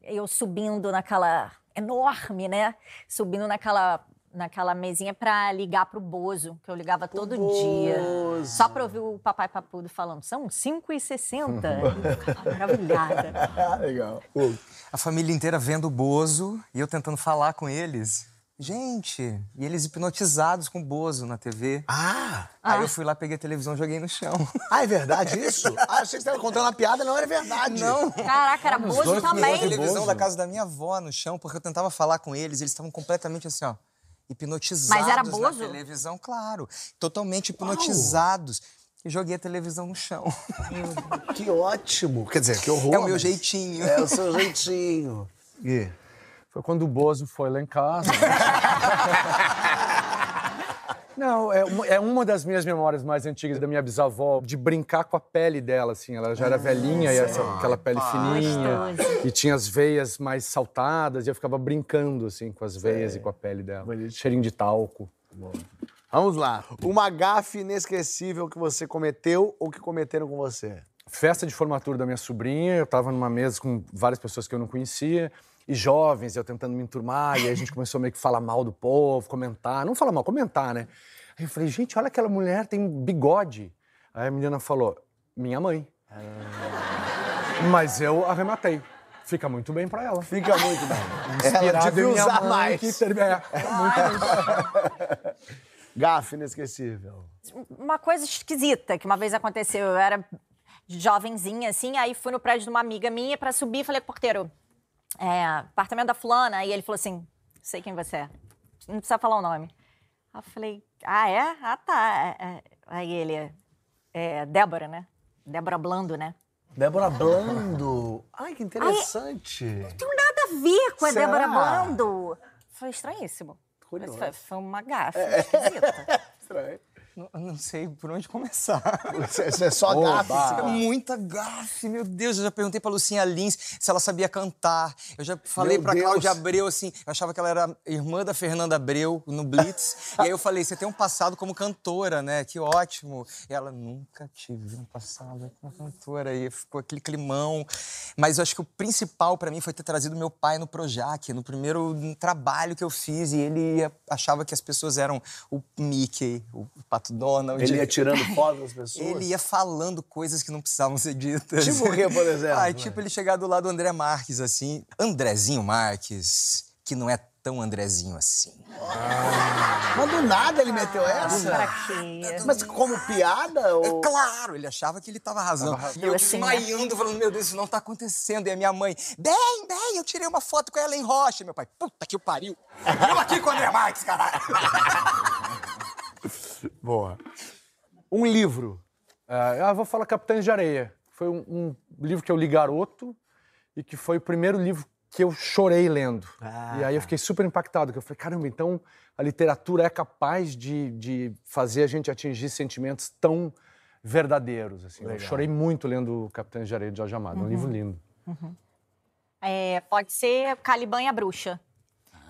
Eu subindo naquela. enorme, né? Subindo naquela. Naquela mesinha pra ligar pro Bozo, que eu ligava todo dia. Só pra ouvir o papai papudo falando, são 5h60. Eu ficava maravilhada. Legal. A família inteira vendo o Bozo e eu tentando falar com eles. Gente, e eles hipnotizados com o Bozo na TV. Ah! Aí eu fui lá, peguei a televisão e joguei no chão. Ah, é verdade isso? Ah, achei que você estava contando uma piada, não era verdade. Não. Caraca, era Bozo Joguei a também. televisão da casa da minha avó no chão, porque eu tentava falar com eles, eles estavam completamente assim, ó, hipnotizados Mas era na Bozo? televisão, claro. Totalmente hipnotizados. E joguei a televisão no chão. Que ótimo. Quer dizer, que horror. É o meu mas- jeitinho. É o seu jeitinho. E? Foi quando o Bozo foi lá em casa. Não, é uma, é uma das minhas memórias mais antigas da minha bisavó, de brincar com a pele dela, assim. Ela já era velhinha, e essa, aquela pele fininha, e tinha as veias mais saltadas, e eu ficava brincando, assim, com as veias e com a pele dela. Cheirinho de talco. Vamos lá. Uma gafe inesquecível que você cometeu ou que cometeram com você? Festa de formatura da minha sobrinha, eu tava numa mesa com várias pessoas que eu não conhecia, e jovens, eu tentando me enturmar, e aí a gente começou meio que falar mal do povo, comentar, não falar mal, comentar, né? Aí eu falei, gente, olha aquela mulher, tem bigode. Aí a menina falou, minha mãe. Mas eu arrematei. Fica muito bem pra ela. Fica muito bem. Ela Inspirado devia em minha usar mãe, mais. que é, muito bem. Gafe inesquecível. uma coisa esquisita que uma vez aconteceu. Eu era jovenzinha, assim, aí fui no prédio de uma amiga minha pra subir e falei, porteiro, é, apartamento da fulana. Aí ele falou assim, sei quem você é. Não precisa falar o nome. Aí eu falei, ah, é? Ah, tá. É, é. Aí ele, é Débora, né? Débora Blando, né? Débora Blando. Ai, que interessante. Não tem nada a ver com a Será? Débora Blando. Foi estranhíssimo. Mas foi, foi uma gafe esquisita. Estranho. Não, não sei por onde começar. Você, você só gafe. É muita gafe, meu Deus. Eu já perguntei pra Lucinha Lins se ela sabia cantar. Eu já falei Meu pra Deus. Cláudia Abreu, assim, eu achava que ela era irmã da Fernanda Abreu no Blitz. e aí eu falei, você tem um passado como cantora, né? Que ótimo. E ela, nunca tive um passado como cantora. E ficou aquele climão. Mas eu acho que o principal pra mim foi ter trazido meu pai no Projac, no primeiro trabalho que eu fiz. E ele achava que as pessoas eram o Mickey, o Pato Donald. Ele ia tirando foto das pessoas. Ele ia falando coisas que não precisavam ser ditas. Tipo o quê, por exemplo? Ah, tipo ele chegar do lado do André Marques, assim. Andrezinho Marques, que não é tão Andrezinho assim. Mas do nada ele meteu essa? Pra quê? Mas como piada? Ou... É claro, ele achava que ele tava arrasando. Eu assim, né? desmaiando, falando, meu Deus, isso não tá acontecendo. E a minha mãe, bem, bem, eu tirei uma foto com ela em Rocha. Meu pai, puta que o pariu. Eu aqui com o André Marques, caralho. Boa. Um livro. É, eu vou falar Capitães de Areia. Foi um, um livro que eu li garoto e que foi o primeiro livro que eu chorei lendo. E aí eu fiquei super impactado, que eu falei, caramba, então a literatura é capaz de, de fazer a gente atingir sentimentos tão verdadeiros. Assim. Eu chorei muito lendo Capitães de Areia de Jorge Amado, um livro lindo. É, pode ser Caliban e a Bruxa,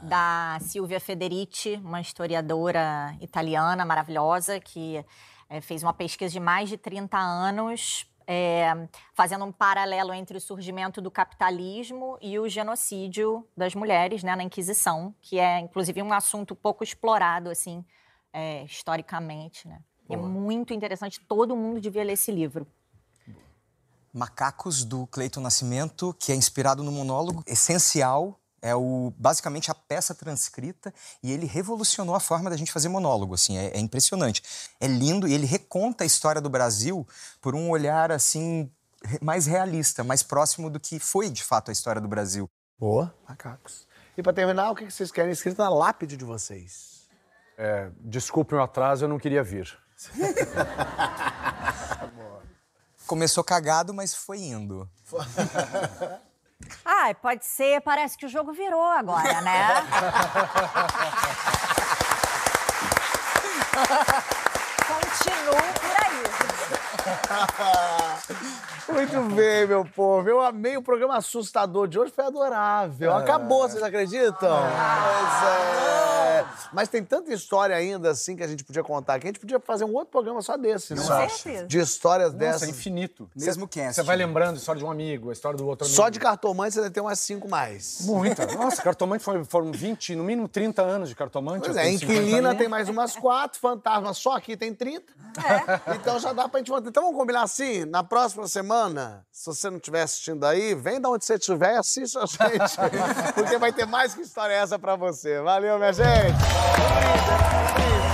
da Silvia Federici, uma historiadora italiana maravilhosa que é, fez uma pesquisa de mais de 30 anos, é, fazendo um paralelo entre o surgimento do capitalismo e o genocídio das mulheres né, na Inquisição, que é, inclusive, um assunto pouco explorado, assim, é, historicamente, né? É muito interessante, todo mundo devia ler esse livro. Macacos, do Cleiton Nascimento, que é inspirado no monólogo essencial. É o, basicamente a peça transcrita e ele revolucionou a forma da gente fazer monólogo, assim, é, é impressionante. É lindo e ele reconta a história do Brasil por um olhar, assim, mais realista, mais próximo do que foi, de fato, a história do Brasil. Boa, macacos. E pra terminar, o que que vocês querem escrito na lápide de vocês? É, desculpem o atraso, eu não queria vir. Começou cagado, mas foi indo. Ah, pode ser, parece que o jogo virou agora, né? Continuo por aí. Muito bem, meu povo. Eu amei o programa assustador de hoje, foi adorável. Acabou, vocês acreditam? Pois é. Mas tem tanta história ainda assim que a gente podia contar aqui. A gente podia fazer um outro programa só desse, certeza. De histórias Nossa, dessas. é infinito. Mesmo cast. Você vai lembrando a história de um amigo, a história do outro amigo. Só de cartomante você deve ter umas cinco mais. Muita. Nossa, cartomante foi, foram 20, no mínimo 30 anos de cartomante. Pois é, tenho 50 inquilina tem mais umas quatro, fantasma só aqui tem 30. Então já dá pra gente manter. Então vamos combinar assim? Na próxima semana, se você não estiver assistindo aí, vem da onde você estiver e assista a gente. Porque vai ter mais que história essa pra você. Valeu, minha gente! Hey.